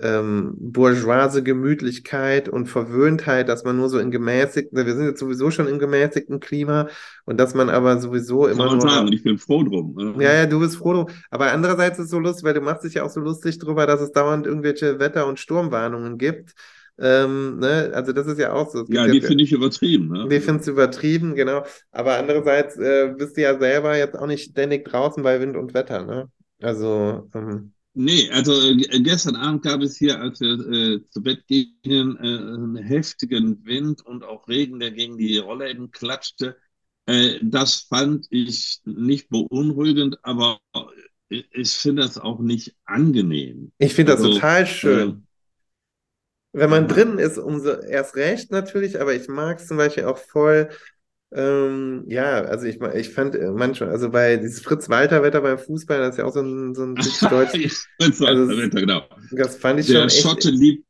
ähm, bourgeoise Gemütlichkeit und Verwöhntheit, dass man nur so in gemäßigten, wir sind jetzt sowieso schon im gemäßigten Klima und dass man aber sowieso immer man nur. sagen, ich bin froh drum. ne? Ja, ja, du bist froh. drum. Aber andererseits ist es so lustig, weil du machst dich ja auch so lustig drüber, dass es dauernd irgendwelche Wetter- und Sturmwarnungen gibt. Ähm, ne? Also das ist ja auch so. Ja, die finde ich übertrieben. wir Ne? finden es übertrieben, genau. Aber andererseits äh, bist du ja selber jetzt auch nicht ständig draußen bei Wind und Wetter, ne? Also, ähm, Nee, also äh, gestern Abend gab es hier, als wir äh, zu Bett gingen, äh, einen heftigen Wind und auch Regen, der gegen die Rollläden klatschte. Äh, das fand ich nicht beunruhigend, aber ich, ich finde das auch nicht angenehm. ich finde das Also, total äh, schön. Wenn man aha. drin ist, umso erst recht natürlich, aber ich mag es zum Beispiel auch voll. Ähm, ja, also ich, ich fand äh, manchmal, also bei dieses Fritz-Walter-Wetter beim Fußball, das ist ja auch so ein, so ein typisch [LAUGHS] deutsch. Das war Also das Wetter, genau. das fand ich Der schon echt. Schotte liebt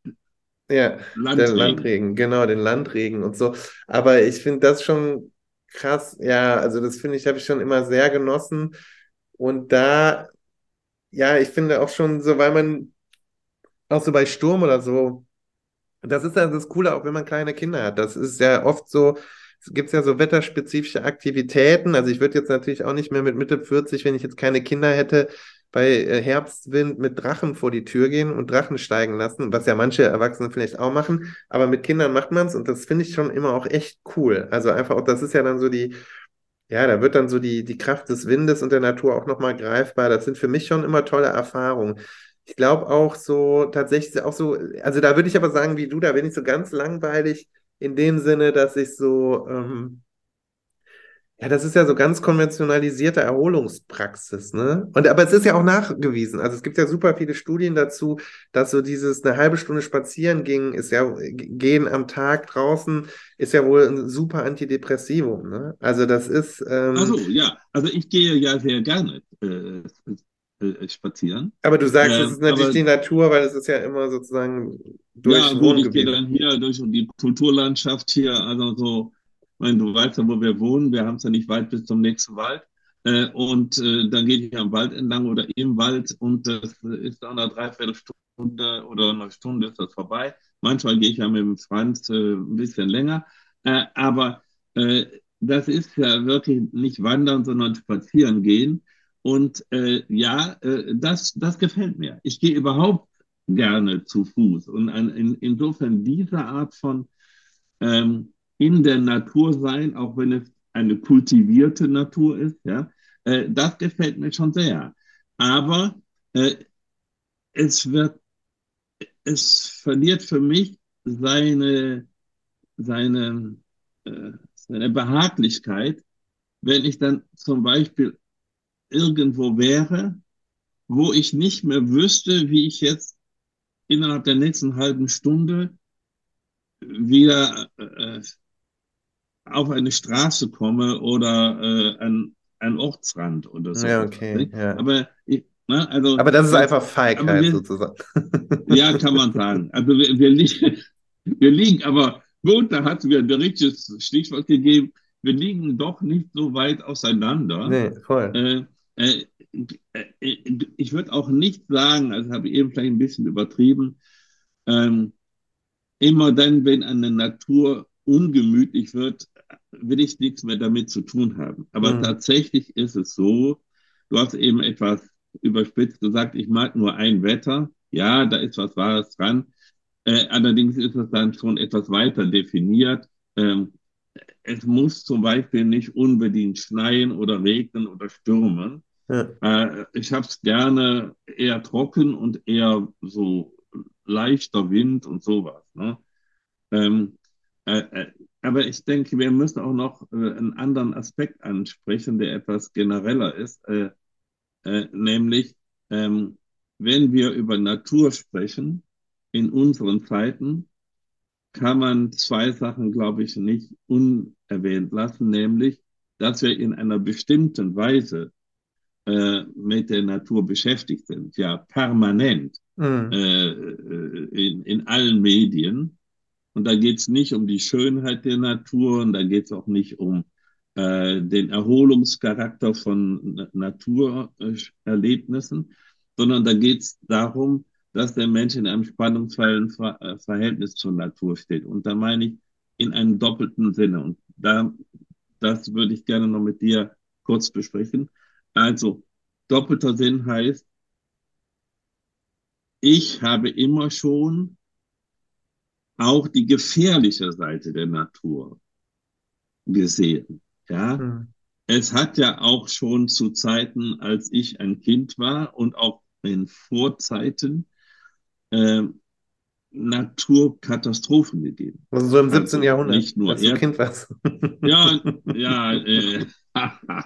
Ja, der Landregen. Landregen, genau, den Landregen und so. Aber ich finde das schon krass. Ja, also das finde ich, habe ich schon immer sehr genossen. Und da, ja, ich finde auch schon so, weil man auch so bei Sturm oder so, das ist ja das Coole, auch wenn man kleine Kinder hat. Das ist ja oft so, es gibt ja so wetterspezifische Aktivitäten. Also ich würde jetzt natürlich auch nicht mehr mit Mitte 40, wenn ich jetzt keine Kinder hätte, bei äh, Herbstwind mit Drachen vor die Tür gehen und Drachen steigen lassen, was ja manche Erwachsene vielleicht auch machen. Aber mit Kindern macht man es und das finde ich schon immer auch echt cool. Also einfach auch, das ist ja dann so die, ja, da wird dann so die, die Kraft des Windes und der Natur auch nochmal greifbar. Das sind für mich schon immer tolle Erfahrungen. Ich glaube auch so, tatsächlich auch so, also da würde ich aber sagen, wie du, da bin ich so ganz langweilig in dem Sinne, dass ich so, ähm, ja, das ist ja so ganz konventionalisierte Erholungspraxis, ne? Und aber es ist ja auch nachgewiesen. Also es gibt ja super viele Studien dazu, dass so dieses eine halbe Stunde spazieren gehen, ist ja gehen am Tag draußen, ist ja wohl ein super Antidepressivum, ne? Also das ist, ähm, Also ja, also ich gehe ja sehr gerne äh, äh, spazieren. aber du sagst, es Ähm, ist natürlich aber die Natur, weil es ist ja immer sozusagen ja, durchs gut, ich gehe dann hier durch die Kulturlandschaft hier, also so, ich meine, du weißt ja, wo wir wohnen, wir haben es ja nicht weit bis zum nächsten Wald. Äh, und äh, dann gehe ich am Wald entlang oder im Wald und das ist nach einer Dreiviertelstunde oder einer Stunde ist das vorbei. Manchmal gehe ich ja mit dem Franz äh, ein bisschen länger. Äh, aber äh, das ist ja wirklich nicht wandern, sondern spazieren gehen. Und äh, ja, äh, das, das gefällt mir. Ich gehe überhaupt gerne zu Fuß. Und an, in, insofern diese Art von ähm, in der Natur sein, auch wenn es eine kultivierte Natur ist, ja, äh, das gefällt mir schon sehr. Aber äh, es wird, es verliert für mich seine, seine, äh, seine Behaglichkeit, wenn ich dann zum Beispiel irgendwo wäre, wo ich nicht mehr wüsste, wie ich jetzt innerhalb der nächsten halben Stunde wieder äh, auf eine Straße komme oder äh, an einen Ortsrand oder so Ja, okay, ja. Aber, ich, ne, also, Aber das ist einfach Feigheit wir, sozusagen. ja, kann man sagen. Also wir, wir, liegen, [LAUGHS] wir liegen, aber gut, da hast du mir ein richtiges Stichwort gegeben. Wir liegen doch nicht so weit auseinander. Nee, voll. Äh, ich würde auch nicht sagen, also habe ich eben vielleicht ein bisschen übertrieben, ähm, immer dann, wenn eine Natur ungemütlich wird, will ich nichts mehr damit zu tun haben. Aber Mhm. tatsächlich ist es so, du hast eben etwas überspitzt gesagt, ich mag nur ein Wetter. Ja, da ist was Wahres dran. Äh, allerdings ist es dann schon etwas weiter definiert. Ähm, es muss zum Beispiel nicht unbedingt schneien oder regnen oder stürmen. Ja. Äh, ich habe es gerne eher trocken und eher so leichter Wind und sowas. Ne? Ähm, äh, äh, aber ich denke, wir müssen auch noch äh, einen anderen Aspekt ansprechen, der etwas genereller ist, äh, äh, nämlich ähm, wenn wir über Natur sprechen in unseren Zeiten, kann man zwei Sachen, glaube ich, nicht unerwähnt lassen, nämlich, dass wir in einer bestimmten Weise äh, mit der Natur beschäftigt sind, ja permanent Mhm. äh, äh, in, in allen Medien. Und da geht es nicht um die Schönheit der Natur und da geht es auch nicht um äh, den Erholungscharakter von Naturerlebnissen, sondern da geht es darum, dass der Mensch in einem spannungsvollen Ver äh, Verhältnis zur Natur steht. Und da meine ich in einem doppelten Sinne. Und da, das würde ich gerne noch mit dir kurz besprechen. Also, doppelter Sinn heißt, ich habe immer schon auch die gefährliche Seite der Natur gesehen. Ja, hm. es hat ja auch schon zu Zeiten, als ich ein Kind war und auch in Vorzeiten äh, Naturkatastrophen gegeben. Also so im 17. Also Jahrhundert. Nicht nur als du Kind warst. Ja, [LAUGHS] ja, äh, [LAUGHS]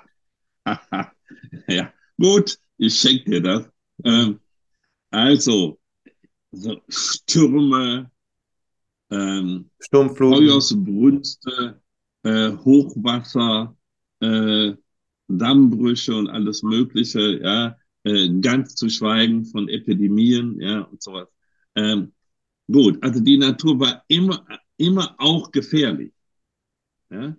[LAUGHS] [LAUGHS] ja. Gut, ich schenke dir das. Ähm, also, so Stürme, ähm, Sturmfluten, Feuersbrünste, äh, Hochwasser, äh, Dammbrüche und alles Mögliche, ja, äh, ganz zu schweigen von Epidemien, ja, und sowas. Ähm, gut, also die Natur war immer, immer auch gefährlich. Ja?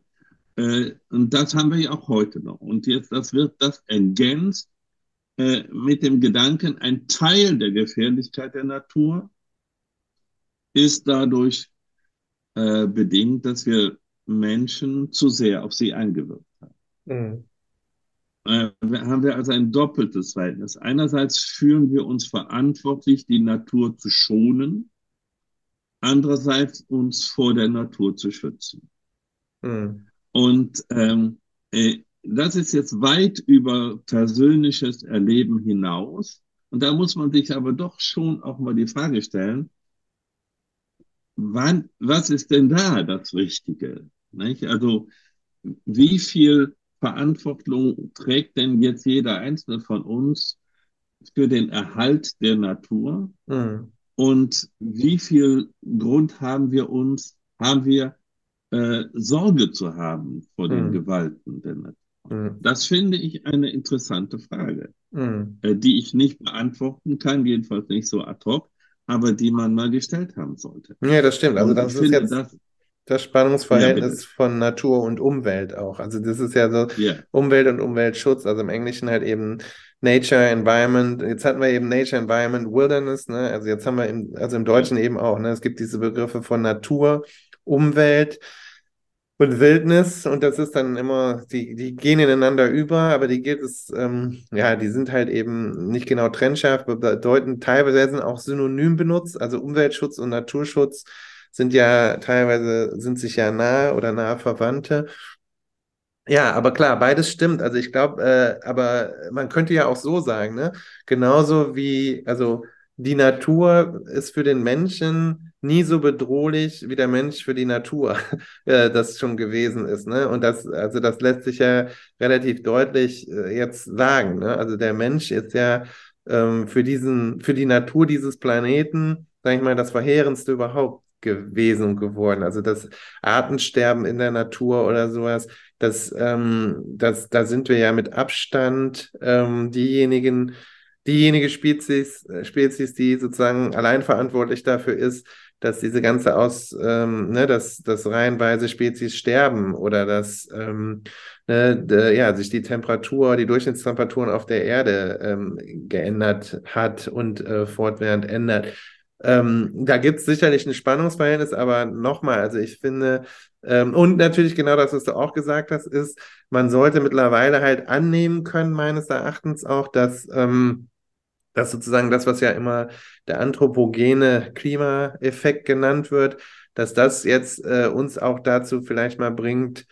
Äh, und das haben wir ja auch heute noch. Und jetzt, das wird das ergänzt äh, mit dem Gedanken, ein Teil der Gefährlichkeit der Natur ist dadurch äh, bedingt, dass wir Menschen zu sehr auf sie eingewirkt haben. Mhm. Äh, haben wir also ein doppeltes Verhältnis. Einerseits fühlen wir uns verantwortlich, die Natur zu schonen, andererseits uns vor der Natur zu schützen. Mhm. Und ähm, äh, das ist jetzt weit über persönliches Erleben hinaus. Und da muss man sich aber doch schon auch mal die Frage stellen, wann, was ist denn da das Richtige? Nicht? Also wie viel Verantwortung trägt denn jetzt jeder Einzelne von uns für den Erhalt der Natur? Mhm. Und wie viel Grund haben wir uns, haben wir äh, Sorge zu haben vor den mhm. Gewalten der Natur? Mhm. Das finde ich eine interessante Frage, mhm. äh, die ich nicht beantworten kann, jedenfalls nicht so ad hoc, aber die man mal gestellt haben sollte. Ja, das stimmt. Also das ist finde, jetzt das, das Spannungsverhältnis ja, von Natur und Umwelt auch. Also das ist ja so yeah. Umwelt und Umweltschutz, also im Englischen halt eben Nature, Environment. Jetzt hatten wir eben Nature, Environment, Wilderness, ne? Also jetzt haben wir im, also im Deutschen eben auch, ne? Es gibt diese Begriffe von Natur, Umwelt und Wildnis und das ist dann immer, die, die gehen ineinander über, aber die geht es, ähm, ja, die sind halt eben nicht genau trennscharf, bedeuten teilweise sind auch synonym benutzt, also Umweltschutz und Naturschutz sind ja teilweise, sind sich ja nahe oder nahe Verwandte. Ja, aber klar, beides stimmt. Also ich glaube, äh, aber man könnte ja auch so sagen, ne? Genauso wie, also die Natur ist für den Menschen nie so bedrohlich wie der Mensch für die Natur [LAUGHS] äh, das schon gewesen ist. Ne? Und das, also das lässt sich ja relativ deutlich äh, jetzt sagen. Ne? Also der Mensch ist ja ähm, für diesen, für die Natur dieses Planeten, sage ich mal, das Verheerendste überhaupt gewesen und geworden. Also das Artensterben in der Natur oder sowas, das, ähm, das, da sind wir ja mit Abstand ähm, diejenigen, diejenige Spezies, äh, Spezies, die sozusagen allein verantwortlich dafür ist, dass diese ganze Aus, ähm, ne, dass, dass reihenweise Spezies sterben oder dass ähm, ne, de, ja, sich die Temperatur, die Durchschnittstemperaturen auf der Erde ähm, geändert hat und äh, fortwährend ändert. Ähm, da gibt es sicherlich ein Spannungsverhältnis, aber nochmal, also ich finde, ähm, und natürlich genau das, was du auch gesagt hast, ist, man sollte mittlerweile halt annehmen können, meines Erachtens auch, dass ähm, das sozusagen das, was ja immer der anthropogene Klimaeffekt genannt wird, dass das jetzt äh, uns auch dazu vielleicht mal bringt,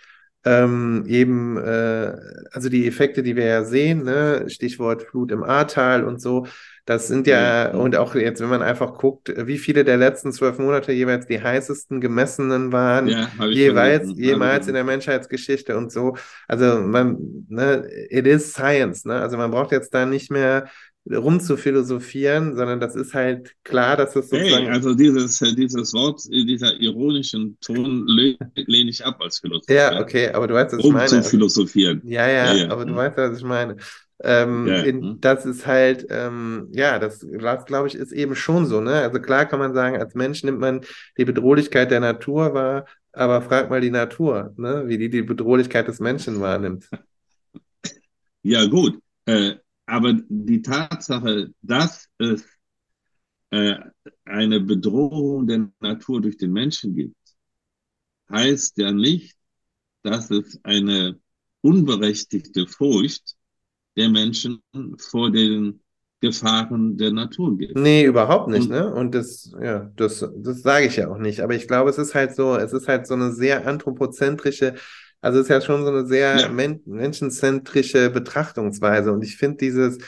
ähm, eben, äh, also die Effekte, die wir ja sehen, ne? Stichwort Flut im Ahrtal und so, das sind ja, mhm. und auch jetzt, wenn man einfach guckt, wie viele der letzten zwölf Monate jeweils die heißesten gemessenen waren, ja, jeweils, jemals in der Menschheitsgeschichte und so. Also man, ne, it is science, ne? Also man braucht jetzt da nicht mehr rumzuphilosophieren, sondern das ist halt klar, dass es sozusagen. Hey, also dieses, dieses Wort, dieser ironischen Ton lehne ich ab als Philosoph. Ja, okay, aber du weißt, was ich meine. Um zu philosophieren. Ja, ja, ja, ja, aber du weißt, was ich meine. Ähm, Ja. in, hm. das ist halt, ähm, ja, das, das glaube ich, ist eben schon so, ne? Also klar kann man sagen, als Mensch nimmt man die Bedrohlichkeit der Natur wahr, aber frag mal die Natur, ne? Wie die die Bedrohlichkeit des Menschen wahrnimmt. Ja, gut. Äh, aber die Tatsache, dass es äh, eine Bedrohung der Natur durch den Menschen gibt, heißt ja nicht, dass es eine unberechtigte Furcht der Menschen vor den Gefahren der Natur gibt. Nee, überhaupt nicht, Und ne? Und das, ja, das, das sage ich ja auch nicht. Aber ich glaube, es ist halt so, es ist halt so eine sehr anthropozentrische, also es ist ja schon so eine sehr ja, men menschenzentrische Betrachtungsweise. Und ich finde dieses,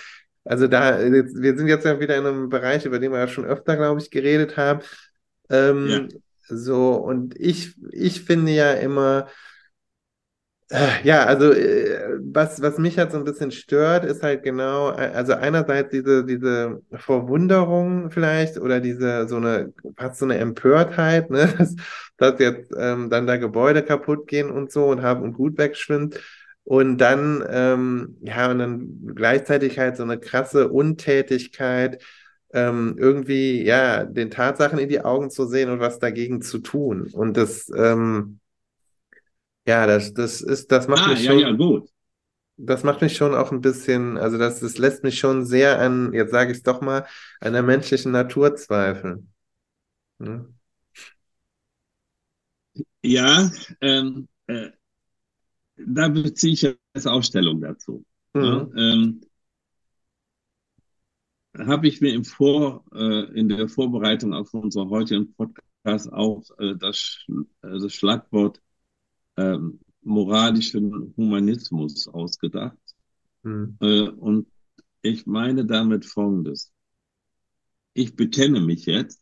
also da, jetzt, wir sind jetzt ja wieder in einem Bereich, über den wir ja schon öfter, glaube ich, geredet haben. ja. Ähm, so, und ich, ich finde ja immer, Ja, also äh, was, was mich halt so ein bisschen stört, ist halt genau, äh, also einerseits diese, diese Verwunderung vielleicht oder diese so eine, fast so eine Empörtheit, ne, [LAUGHS] dass, dass jetzt ähm, dann da Gebäude kaputt gehen und so und haben und Gut wegschwimmt. Und dann, ähm, ja, und dann gleichzeitig halt so eine krasse Untätigkeit, ähm, irgendwie, ja, den Tatsachen in die Augen zu sehen und was dagegen zu tun. Und das, ähm, ja, das, das ist, das macht Ah, mich ja, ja, schon, gut. das macht mich schon auch ein bisschen, also das, das lässt mich schon sehr an, jetzt sage ich es doch mal, an der menschlichen Natur zweifeln. Ne? Ja, ähm, äh, da beziehe ich jetzt Ausstellung dazu. Ja, Mhm. ähm, habe ich mir im Vor, äh, in der Vorbereitung auf unseren heutigen Podcast auch äh, das, äh, das Schlagwort ähm, moralischen Humanismus ausgedacht. Mhm. Äh, und ich meine damit Folgendes. Ich bekenne mich jetzt,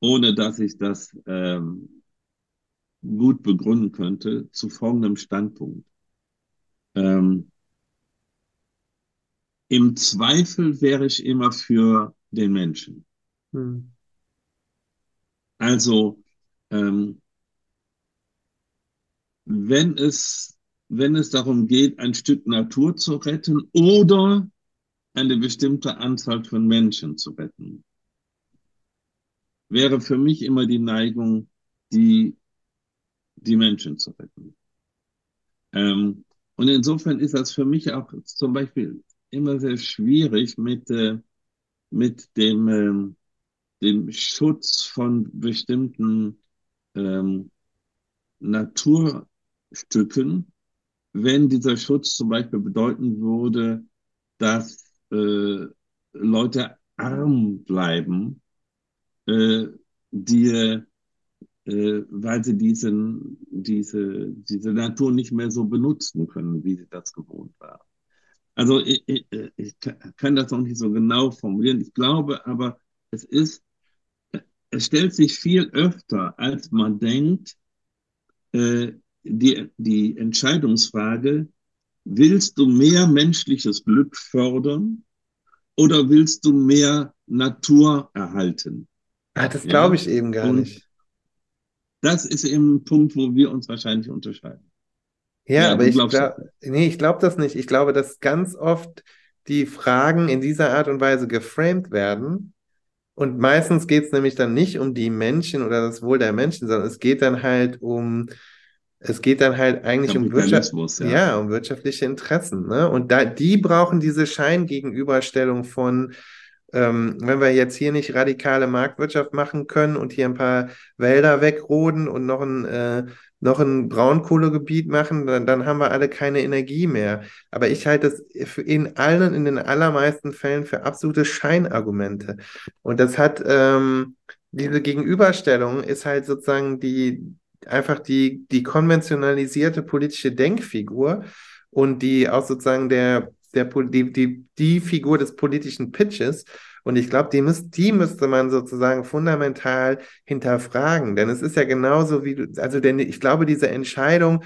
ohne dass ich das ähm, gut begründen könnte, zu folgendem Standpunkt. Ähm, Im Zweifel wäre ich immer für den Menschen. Mhm. Also, ähm, wenn es, wenn es darum geht, ein Stück Natur zu retten oder eine bestimmte Anzahl von Menschen zu retten, wäre für mich immer die Neigung, die, die Menschen zu retten. Ähm, und insofern ist das für mich auch zum Beispiel immer sehr schwierig mit, äh, mit dem, ähm, dem Schutz von bestimmten ähm, Naturstücken, wenn dieser Schutz zum Beispiel bedeuten würde, dass äh, Leute arm bleiben, äh, die, äh, weil sie diesen, diese, diese Natur nicht mehr so benutzen können, wie sie das gewohnt waren. Also ich, ich, ich kann das noch nicht so genau formulieren. Ich glaube aber, es ist, es stellt sich viel öfter, als man denkt, äh, die, die Entscheidungsfrage, willst du mehr menschliches Glück fördern oder willst du mehr Natur erhalten? Ah, das glaube Ja, ich eben gar und nicht. das ist eben ein Punkt, wo wir uns wahrscheinlich unterscheiden. Ja, Ja, aber ich glaube, nee, ich glaube das nicht. Ich glaube, dass ganz oft die Fragen in dieser Art und Weise geframed werden. Und meistens geht es nämlich dann nicht um die Menschen oder das Wohl der Menschen, sondern es geht dann halt um, es geht dann halt eigentlich um Wirtschaft, ja. ja, um wirtschaftliche Interessen, ne? Und da, die brauchen diese Scheingegenüberstellung von, ähm, wenn wir jetzt hier nicht radikale Marktwirtschaft machen können und hier ein paar Wälder wegroden und noch ein, äh, noch ein Braunkohlegebiet machen, dann, dann haben wir alle keine Energie mehr. Aber ich halte das für in allen, in den allermeisten Fällen für absolute Scheinargumente. Und das hat, ähm, diese Gegenüberstellung ist halt sozusagen die, einfach die, die konventionalisierte politische Denkfigur und die auch sozusagen der, der, die, die, die Figur des politischen Pitches. Und ich glaube, die, müß, die müsste man sozusagen fundamental hinterfragen. Denn es ist ja genauso wie, also denn ich glaube, diese Entscheidung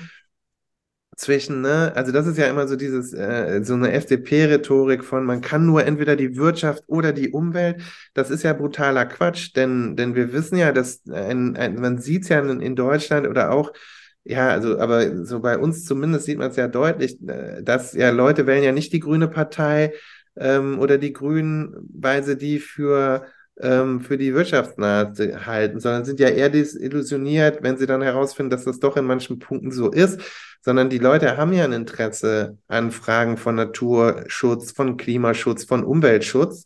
zwischen, ne, also das ist ja immer so dieses, äh, so eine FDP-Rhetorik von, man kann nur entweder die Wirtschaft oder die Umwelt. Das ist ja brutaler Quatsch, denn, denn wir wissen ja, dass ein, ein, man sieht ja in, in Deutschland oder auch Ja, also, aber so bei uns zumindest sieht man es ja deutlich, äh, dass ja Leute wählen ja nicht die Grüne Partei ähm, oder die Grünen, weil sie die für, ähm, für die wirtschaftsnahe halten, sondern sind ja eher desillusioniert, wenn sie dann herausfinden, dass das doch in manchen Punkten so ist, sondern die Leute haben ja ein Interesse an Fragen von Naturschutz, von Klimaschutz, von Umweltschutz.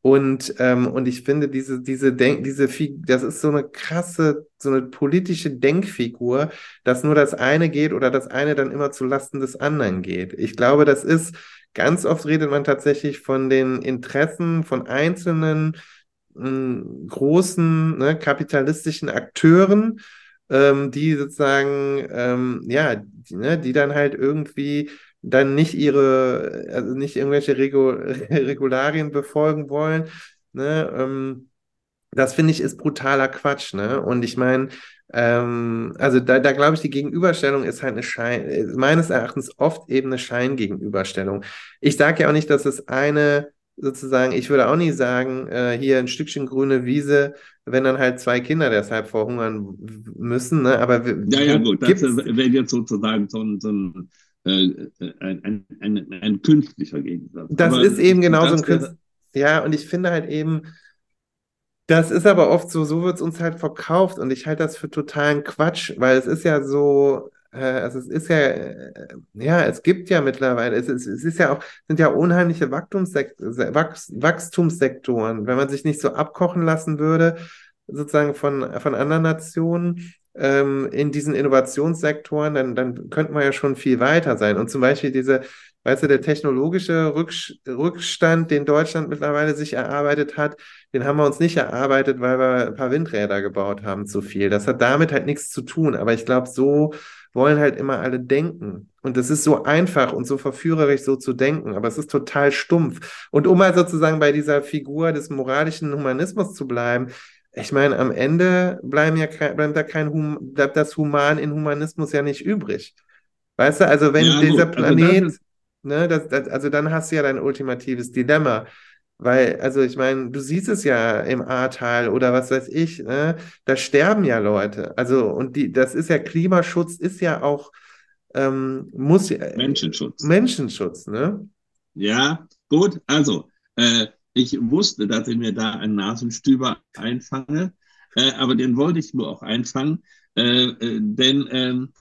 Und, ähm, und ich finde, diese, diese Denk, diese, das ist so eine krasse, so eine politische Denkfigur, dass nur das eine geht oder das eine dann immer zu Lasten des anderen geht. Ich glaube, das ist, ganz oft redet man tatsächlich von den Interessen von einzelnen mh, hm, großen ne, kapitalistischen Akteuren, ähm, die sozusagen, ähm, ja, die, ne, die dann halt irgendwie dann nicht ihre, also nicht irgendwelche Regu [LAUGHS] Regularien befolgen wollen. Ne? Ähm, das finde ich ist brutaler Quatsch, ne? Und ich meine, ähm, also da, da glaube ich, die Gegenüberstellung ist halt eine Schein, meines Erachtens oft eben eine Scheingegenüberstellung. Ich sage ja auch nicht, dass es eine sozusagen, ich würde auch nie sagen, äh, hier ein Stückchen grüne Wiese, wenn dann halt zwei Kinder deshalb verhungern müssen, ne? Aber ja, ja, gut, das wäre jetzt sozusagen so ein, so ein äh, ein, ein, ein, ein, künstlicher Gegensatz. Das aber ist eben genau so ein Künstler. Ja, und ich finde halt eben, das ist aber oft so, so wird es uns halt verkauft und ich halte das für totalen Quatsch, weil es ist ja so, äh, also es ist ja, äh, ja, es gibt ja mittlerweile, es ist, es ist ja auch, sind ja unheimliche Wachstumssekt Wachs Wachstumssektoren. Wenn man sich nicht so abkochen lassen würde, sozusagen von, von anderen Nationen, ähm, in diesen Innovationssektoren, dann, dann könnte man ja schon viel weiter sein. Und zum Beispiel diese, weißt du, der technologische Rückstand, den Deutschland mittlerweile sich erarbeitet hat, den haben wir uns nicht erarbeitet, weil wir ein paar Windräder gebaut haben zu viel. Das hat damit halt nichts zu tun. Aber ich glaube, so wollen halt immer alle denken. Und es ist so einfach und so verführerisch, so zu denken, aber es ist total stumpf. Und um mal sozusagen bei dieser Figur des moralischen Humanismus zu bleiben, ich meine, am Ende bleiben ja bleibt da kein hum, bleibt das Human in Humanismus ja nicht übrig. Weißt du, also wenn ja, dieser gut, also Planet, also, ne, das, das, also dann hast du ja dein ultimatives Dilemma. Weil, also ich meine, du siehst es ja im Ahrtal oder was weiß ich, ne? Da sterben ja Leute. Also, und die, das ist ja Klimaschutz, ist ja auch ähm, muss Menschenschutz. Menschenschutz, ne? Ja, gut, also äh, ich wusste, dass ich mir da einen Nasenstüber einfange, äh, aber den wollte ich nur auch einfangen, äh, äh, denn ähm,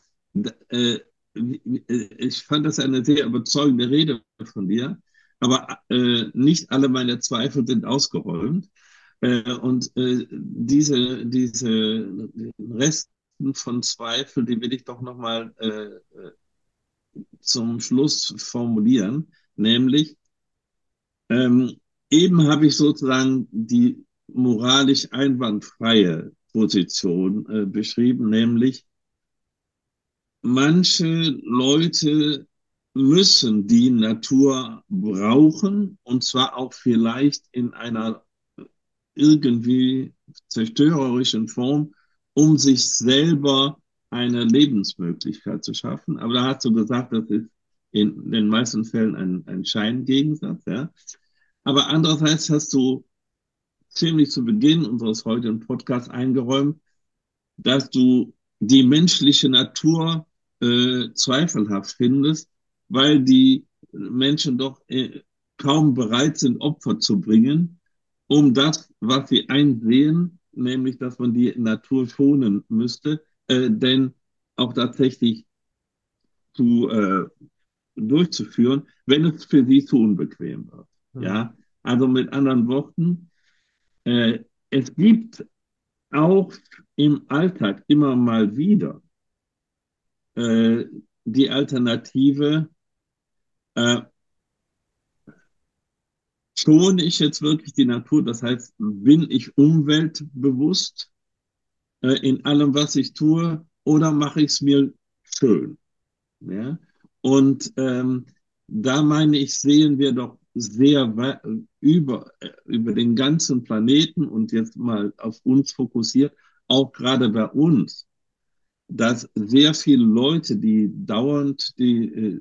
äh, ich fand das eine sehr überzeugende Rede von dir, aber äh, nicht alle meine Zweifel sind ausgeräumt. Äh, und diese, diese Resten von Zweifel, die will ich doch nochmal zum Schluss formulieren, nämlich, ähm, eben habe ich sozusagen die moralisch einwandfreie Position äh, beschrieben, nämlich manche Leute müssen die Natur brauchen und zwar auch vielleicht in einer irgendwie zerstörerischen Form, um sich selber eine Lebensmöglichkeit zu schaffen. Aber da hast du gesagt, das ist in den meisten Fällen ein, ein Scheingegensatz. Ja? Aber andererseits hast du ziemlich zu Beginn unseres heutigen Podcasts eingeräumt, dass du die menschliche Natur äh, zweifelhaft findest, weil die Menschen doch äh, kaum bereit sind, Opfer zu bringen, um das, was sie einsehen, nämlich dass man die Natur schonen müsste, äh, denn auch tatsächlich zu, äh, durchzuführen, wenn es für sie zu unbequem wird. Ja, also mit anderen Worten, äh, es gibt auch im Alltag immer mal wieder äh, die Alternative, äh, schone ich jetzt wirklich die Natur, das heißt, bin ich umweltbewusst äh, in allem, was ich tue, oder mache ich es mir schön? Ja? Und ähm, da meine ich, sehen wir doch sehr über, über den ganzen Planeten und jetzt mal auf uns fokussiert, auch gerade bei uns, dass sehr viele Leute, die dauernd die,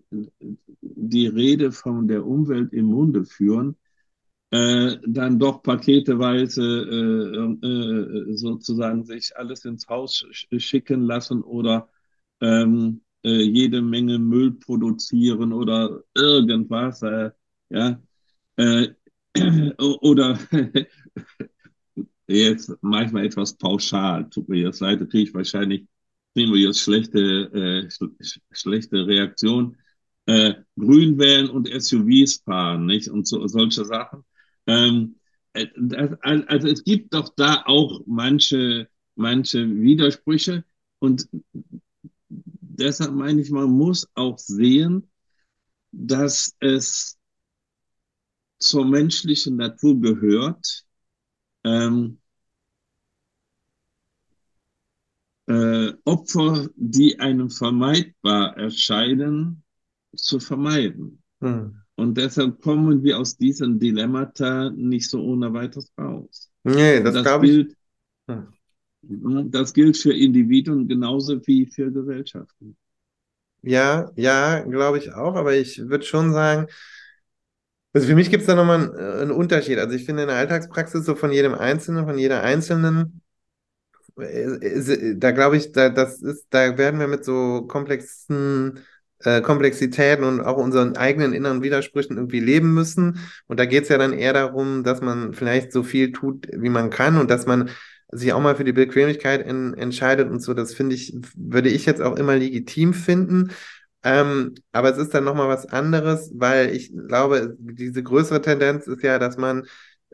die Rede von der Umwelt im Munde führen, äh, dann doch paketeweise äh, äh, sozusagen sich alles ins Haus schicken lassen oder ähm, äh, jede Menge Müll produzieren oder irgendwas, äh, ja, äh, [CLEARS THROAT] oder [LAUGHS] jetzt manchmal etwas pauschal, tut mir jetzt leid, da kriege ich wahrscheinlich, kriegen wir jetzt schlechte, äh, sch schlechte Reaktion, äh, grün wählen und SUVs fahren, nicht? Und so, solche Sachen. Ähm, äh, also es gibt doch da auch manche, manche Widersprüche und deshalb meine ich, man muss auch sehen, dass es zur menschlichen Natur gehört, ähm, äh, Opfer, die einem vermeidbar erscheinen, zu vermeiden. Hm. Und deshalb kommen wir aus diesen Dilemmata nicht so ohne weiteres raus. Nee, das, das glaube ich. Hm. Das gilt für Individuen genauso wie für Gesellschaften. Ja, ja, glaube ich auch, aber ich würde schon sagen, also für mich gibt es da nochmal einen, äh, einen Unterschied. Also ich finde in der Alltagspraxis so von jedem Einzelnen, von jeder Einzelnen, da glaube ich, da, das ist, da werden wir mit so komplexen äh, Komplexitäten und auch unseren eigenen inneren Widersprüchen irgendwie leben müssen. Und da geht es ja dann eher darum, dass man vielleicht so viel tut, wie man kann und dass man sich auch mal für die Bequemlichkeit in, entscheidet und so. Das finde ich, würde ich jetzt auch immer legitim finden. Ähm, aber es ist dann nochmal was anderes, weil ich glaube, diese größere Tendenz ist ja, dass man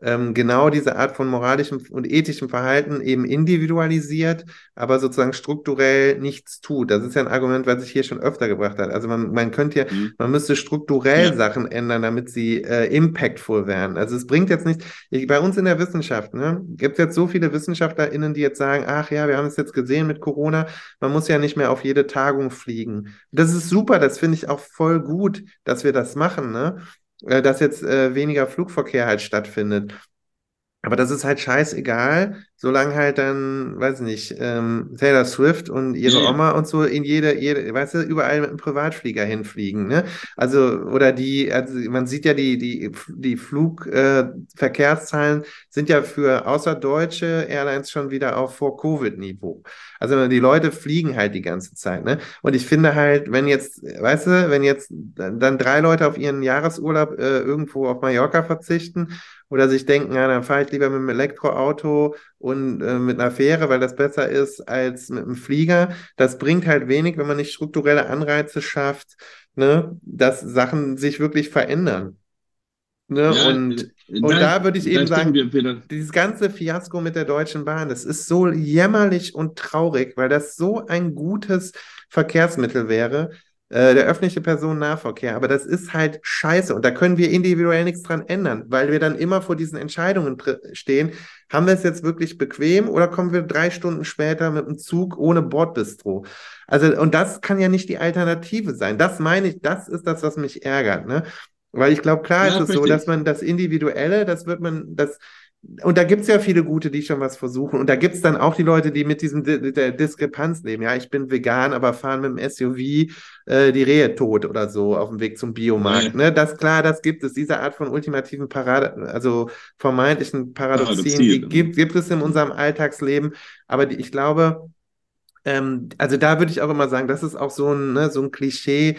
ähm, genau diese Art von moralischem und ethischem Verhalten eben individualisiert, aber sozusagen strukturell nichts tut. Das ist ja ein Argument, was sich hier schon öfter gebracht hat. Also man, man könnte ja, mhm. man müsste strukturell ja. Sachen ändern, damit sie äh, impactful werden. Also es bringt jetzt nicht, ich, bei uns in der Wissenschaft, ne, gibt es jetzt so viele WissenschaftlerInnen, die jetzt sagen, ach ja, wir haben es jetzt gesehen mit Corona, man muss ja nicht mehr auf jede Tagung fliegen. Das ist super, das finde ich auch voll gut, dass wir das machen, ne? Äh, dass jetzt äh, weniger Flugverkehr halt stattfindet. Aber das ist halt scheißegal, solange halt dann, weiß nicht, ähm, Taylor Swift und ihre ja. Oma und so in jede, jede, weißt du, überall mit einem Privatflieger hinfliegen, ne? Also, oder die, also man sieht ja, die, die, die Flugverkehrszahlen äh, sind ja für außerdeutsche Airlines schon wieder auf Vor-Covid-Niveau. Also die Leute fliegen halt die ganze Zeit, ne? Und ich finde halt, wenn jetzt, weißt du, wenn jetzt dann drei Leute auf ihren Jahresurlaub äh, irgendwo auf Mallorca verzichten oder sich denken, ja, dann fahre ich lieber mit einem Elektroauto und äh, mit einer Fähre, weil das besser ist als mit einem Flieger. Das bringt halt wenig, wenn man nicht strukturelle Anreize schafft, ne, dass Sachen sich wirklich verändern. Ne? Ja, und, äh, und da würde ich eben sagen, dieses ganze Fiasko mit der Deutschen Bahn, das ist so jämmerlich und traurig, weil das so ein gutes Verkehrsmittel wäre, äh, der öffentliche Personennahverkehr. Aber das ist halt scheiße und da können wir individuell nichts dran ändern, weil wir dann immer vor diesen Entscheidungen stehen. Haben wir es jetzt wirklich bequem oder kommen wir drei Stunden später mit dem Zug ohne Bordbistro? Also, und das kann ja nicht die Alternative sein. Das meine ich, das ist das, was mich ärgert, ne? Weil ich glaube, klar ja, ist es so, dass man das Individuelle, das wird man, das, und da gibt es ja viele gute, die schon was versuchen. Und da gibt es dann auch die Leute, die mit diesem mit der Diskrepanz leben. Ja, ich bin vegan, aber fahren mit dem SUV äh, die Rehe tot oder so auf dem Weg zum Biomarkt. Ne? Das klar, das gibt es. Diese Art von ultimativen Parade, also vermeintlichen Paradoxien, die gibt, gibt es in unserem Alltagsleben. Aber die, ich glaube, ähm, also da würde ich auch immer sagen, das ist auch so ein, ne, so ein Klischee,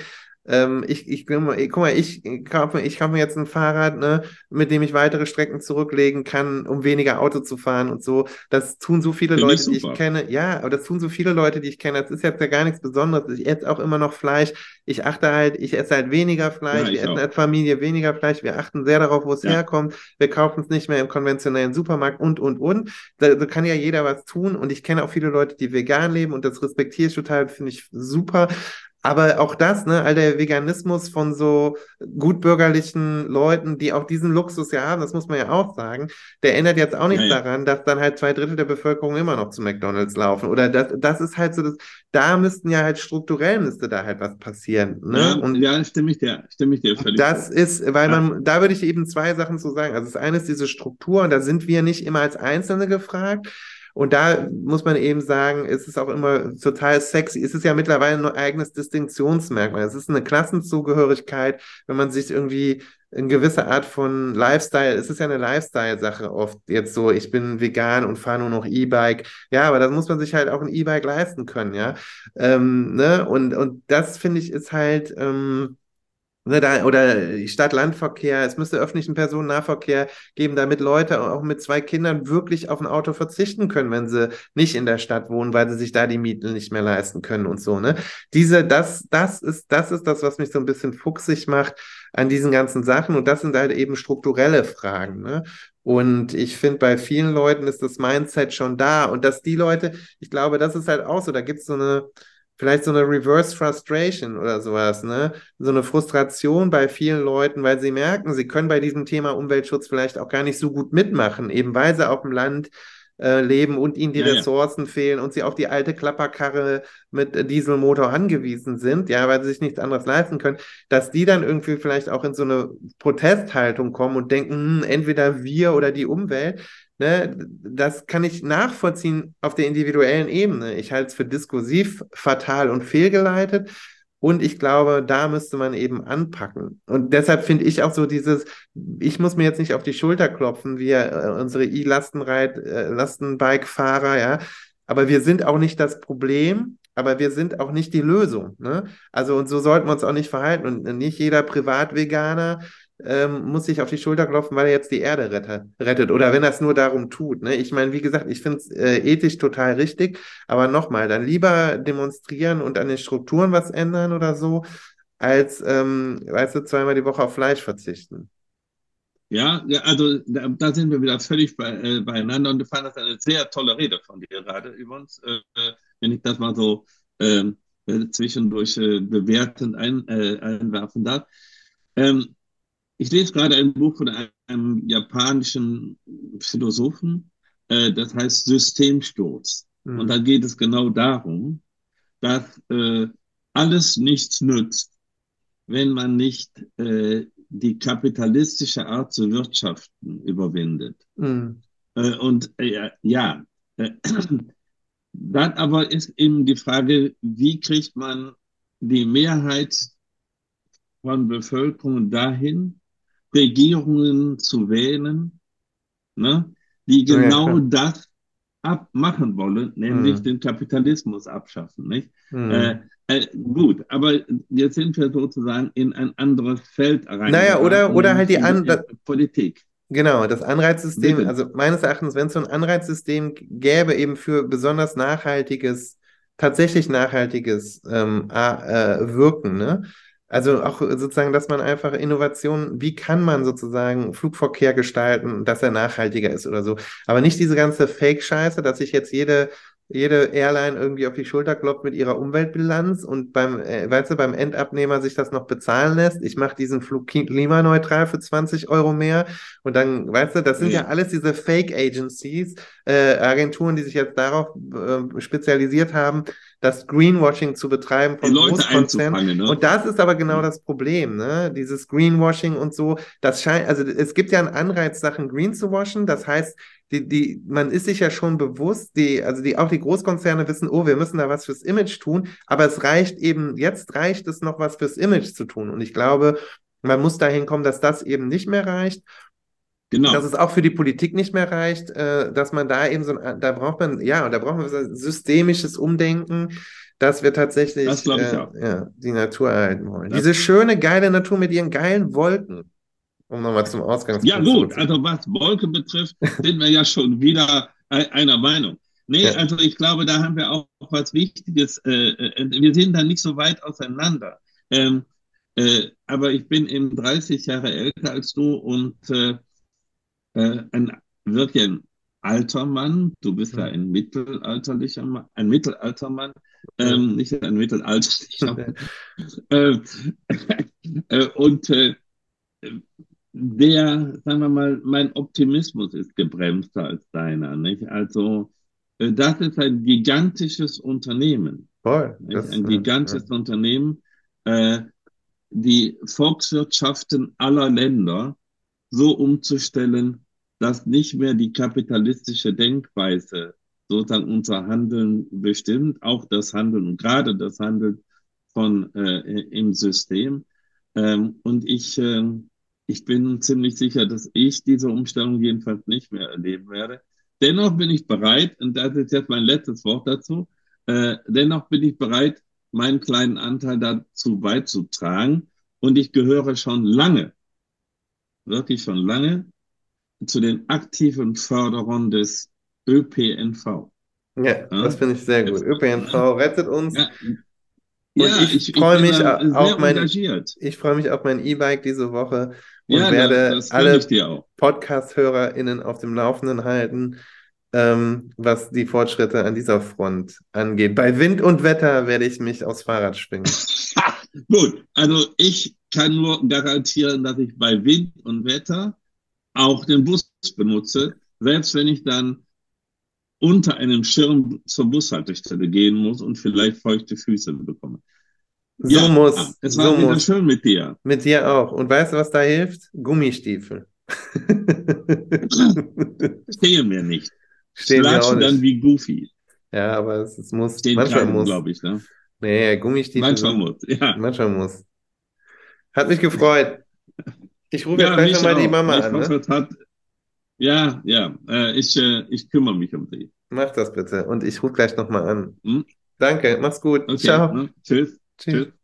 ähm, ich, ich, guck mal, ich kaufe, ich kaufe mir jetzt ein Fahrrad, ne, mit dem ich weitere Strecken zurücklegen kann, um weniger Auto zu fahren und so. Das tun so viele Find Leute, ich die ich kenne. Ja, aber das tun so viele Leute, die ich kenne. Das ist jetzt ja gar nichts Besonderes. Ich esse auch immer noch Fleisch. Ich achte halt, ich esse halt weniger Fleisch. Ja, wir essen als Familie weniger Fleisch. Wir achten sehr darauf, wo es ja. herkommt. Wir kaufen es nicht mehr im konventionellen Supermarkt und, und, und. Da, da kann ja jeder was tun. Und ich kenne auch viele Leute, die vegan leben und das respektiere ich total, finde ich super. Aber auch das, ne, all der Veganismus von so gutbürgerlichen Leuten, die auch diesen Luxus ja haben, das muss man ja auch sagen, der ändert jetzt auch nichts ja, ja. daran, dass dann halt zwei Drittel der Bevölkerung immer noch zu McDonalds laufen. Oder das, das ist halt so, das, da müssten ja halt strukturell müsste da halt was passieren. Ne? Ja, und ja, stimme ich dir, stimme ich dir völlig. Das vor. ist, weil man, da würde ich eben zwei Sachen zu sagen. Also das eine ist diese Struktur und da sind wir nicht immer als Einzelne gefragt. Und da muss man eben sagen, es ist auch immer total sexy. Es ist ja mittlerweile ein eigenes Distinktionsmerkmal. Es ist eine Klassenzugehörigkeit, wenn man sich irgendwie eine gewisse Art von Lifestyle. Es ist ja eine Lifestyle-Sache oft jetzt so, ich bin vegan und fahre nur noch E-Bike. Ja, aber da muss man sich halt auch ein E-Bike leisten können, ja. Ähm, ne? Und, und das finde ich ist halt, ähm, oder Stadt-Land-Verkehr, es müsste öffentlichen Personennahverkehr geben, damit Leute auch mit zwei Kindern wirklich auf ein Auto verzichten können, wenn sie nicht in der Stadt wohnen, weil sie sich da die Mieten nicht mehr leisten können und so. Ne? Diese, das, das ist, das ist das, was mich so ein bisschen fuchsig macht an diesen ganzen Sachen. Und das sind halt eben strukturelle Fragen. Ne? Und ich finde, bei vielen Leuten ist das Mindset schon da. Und dass die Leute, ich glaube, das ist halt auch so, da gibt es so eine, vielleicht so eine Reverse Frustration oder sowas, ne? So eine Frustration bei vielen Leuten, weil sie merken, sie können bei diesem Thema Umweltschutz vielleicht auch gar nicht so gut mitmachen, eben weil sie auf dem Land äh, leben und ihnen die ja, Ressourcen ja. fehlen und sie auf die alte Klapperkarre mit Dieselmotor angewiesen sind, ja, weil sie sich nichts anderes leisten können, dass die dann irgendwie vielleicht auch in so eine Protesthaltung kommen und denken, hm, entweder wir oder die Umwelt. Ne, das kann ich nachvollziehen auf der individuellen Ebene. Ich halte es für diskursiv, fatal und fehlgeleitet. Und ich glaube, da müsste man eben anpacken. Und deshalb finde ich auch so dieses, ich muss mir jetzt nicht auf die Schulter klopfen, wie äh, unsere E-Lastenbike-Fahrer, äh, ja. Aber wir sind auch nicht das Problem, aber wir sind auch nicht die Lösung. Ne? Also, und so sollten wir uns auch nicht verhalten. Und nicht jeder Privatveganer ähm, muss sich auf die Schulter klopfen, weil er jetzt die Erde rettet. rettet. Oder wenn er es nur darum tut. Ne? Ich meine, wie gesagt, ich finde es äh, ethisch total richtig, aber nochmal, dann lieber demonstrieren und an den Strukturen was ändern oder so, als, ähm, weißt du, zweimal die Woche auf Fleisch verzichten. Ja, also da, da sind wir wieder völlig bei, äh, beieinander und ich fand das eine sehr tolle Rede von dir gerade übrigens, äh, wenn ich das mal so ähm, äh, zwischendurch äh, bewertend ein, äh, einwerfen darf. Ähm, ich lese gerade ein Buch von einem japanischen Philosophen, äh, das heißt Systemsturz. Mhm. Und da geht es genau darum, dass äh, alles nichts nützt, wenn man nicht äh, die kapitalistische Art zu wirtschaften überwindet. Mhm. Äh, und äh, ja, äh, [CLEARS THROAT] dann aber ist eben die Frage, wie kriegt man die Mehrheit von Bevölkerung dahin, Regierungen zu wählen, ne, die genau ja, das abmachen wollen, nämlich hm. den Kapitalismus abschaffen. Nicht? Hm. Äh, äh, gut, aber jetzt sind wir sozusagen in ein anderes Feld rein. Naja, oder, oder halt die andere Politik. Genau, das Anreizsystem, Bitte. also meines Erachtens, wenn es so ein Anreizsystem gäbe, eben für besonders nachhaltiges, tatsächlich nachhaltiges ähm, äh, Wirken, ne? Also auch sozusagen, dass man einfach Innovation, wie kann man sozusagen Flugverkehr gestalten, dass er nachhaltiger ist oder so. Aber nicht diese ganze Fake-Scheiße, dass ich jetzt jede jede Airline irgendwie auf die Schulter klopft mit ihrer Umweltbilanz und beim, äh, weißt du, beim Endabnehmer sich das noch bezahlen lässt. Ich mache diesen Flug klimaneutral für 20 Euro mehr und dann, weißt du, das sind ja, ja alles diese Fake Agencies, äh, Agenturen, die sich jetzt darauf äh, spezialisiert haben, das Greenwashing zu betreiben von Großkonzernen. Ne? Und das ist aber genau das Problem, ne? Dieses Greenwashing und so, das scheint, also es gibt ja einen Anreiz, Sachen green zu waschen. Das heißt, die, die, man ist sich ja schon bewusst, die, also die, auch die Großkonzerne wissen, oh, wir müssen da was fürs Image tun, aber es reicht eben, jetzt reicht es noch was fürs Image zu tun. Und ich glaube, man muss dahin kommen, dass das eben nicht mehr reicht. Genau. Dass es auch für die Politik nicht mehr reicht, äh, dass man da eben so, ein, da braucht man, ja, und da braucht man so ein systemisches Umdenken, dass wir tatsächlich das äh, ja, die Natur erhalten wollen. Das Diese schöne, geile Natur mit ihren geilen Wolken um nochmal zum Ausgangspunkt Ja, gut, also was Wolke betrifft, sind wir ja schon wieder einer Meinung. Nee, ja. also ich glaube, da haben wir auch was Wichtiges. Äh, äh, wir sind da nicht so weit auseinander. Ähm, äh, aber ich bin eben 30 Jahre älter als du und äh, äh, ein wirklich ein alter Mann. Du bist ja ein mittelalterlicher Mann, ein Mittelaltermann, ähm, nicht ein mittelalterlicher Mann. [LAUGHS] äh, äh, und äh, der, sagen wir mal, mein Optimismus ist gebremster als deiner. Nicht? Also äh, das ist ein gigantisches Unternehmen. Voll. Das, ein gigantisches ja. Unternehmen, äh, die Volkswirtschaften aller Länder so umzustellen, dass nicht mehr die kapitalistische Denkweise sozusagen unser Handeln bestimmt, auch das Handeln und gerade das Handeln von äh, im System. Ähm, und ich äh, ich bin ziemlich sicher, dass ich diese Umstellung jedenfalls nicht mehr erleben werde. Dennoch bin ich bereit, und das ist jetzt mein letztes Wort dazu, äh, dennoch bin ich bereit, meinen kleinen Anteil dazu beizutragen. Und ich gehöre schon lange, wirklich schon lange, zu den aktiven Förderern des ÖPNV. Ja, ja? das finde ich sehr gut. ÖPNV rettet uns. Ja, und ja, ich, ich freue mich auf mein, freue mich auf mein E-Bike diese Woche und ja, werde das, das alle Podcast-HörerInnen auf dem Laufenden halten, ähm, was die Fortschritte an dieser Front angeht. Bei Wind und Wetter werde ich mich aufs Fahrrad schwingen. [LAUGHS] Gut, also ich kann nur garantieren, dass ich bei Wind und Wetter auch den Bus benutze, selbst wenn ich dann unter einem Schirm zur Bushaltestelle gehen muss und vielleicht feuchte Füße bekomme. So ja, muss. Es war so wieder muss. schön mit dir. Mit dir auch. Und weißt du, was da hilft? Gummistiefel. [LAUGHS] Stehe mir nicht. Stehen mir auch nicht. dann wie Goofy. Ja, aber es, es muss. Stehen manchmal kann, muss. glaube ich, ne? Nee, Gummistiefel. Manchmal muss, ja. Manchmal muss. Hat mich gefreut. Ich rufe ja, jetzt gleich mal die Mama an. Ne? hat, ja, ja, äh, ich, äh, ich kümmere mich um sie. Mach das bitte und ich rufe gleich nochmal an. Hm? Danke, mach's gut. Okay, Ciao. Ne? Tschüss. Tschüss. Tschüss.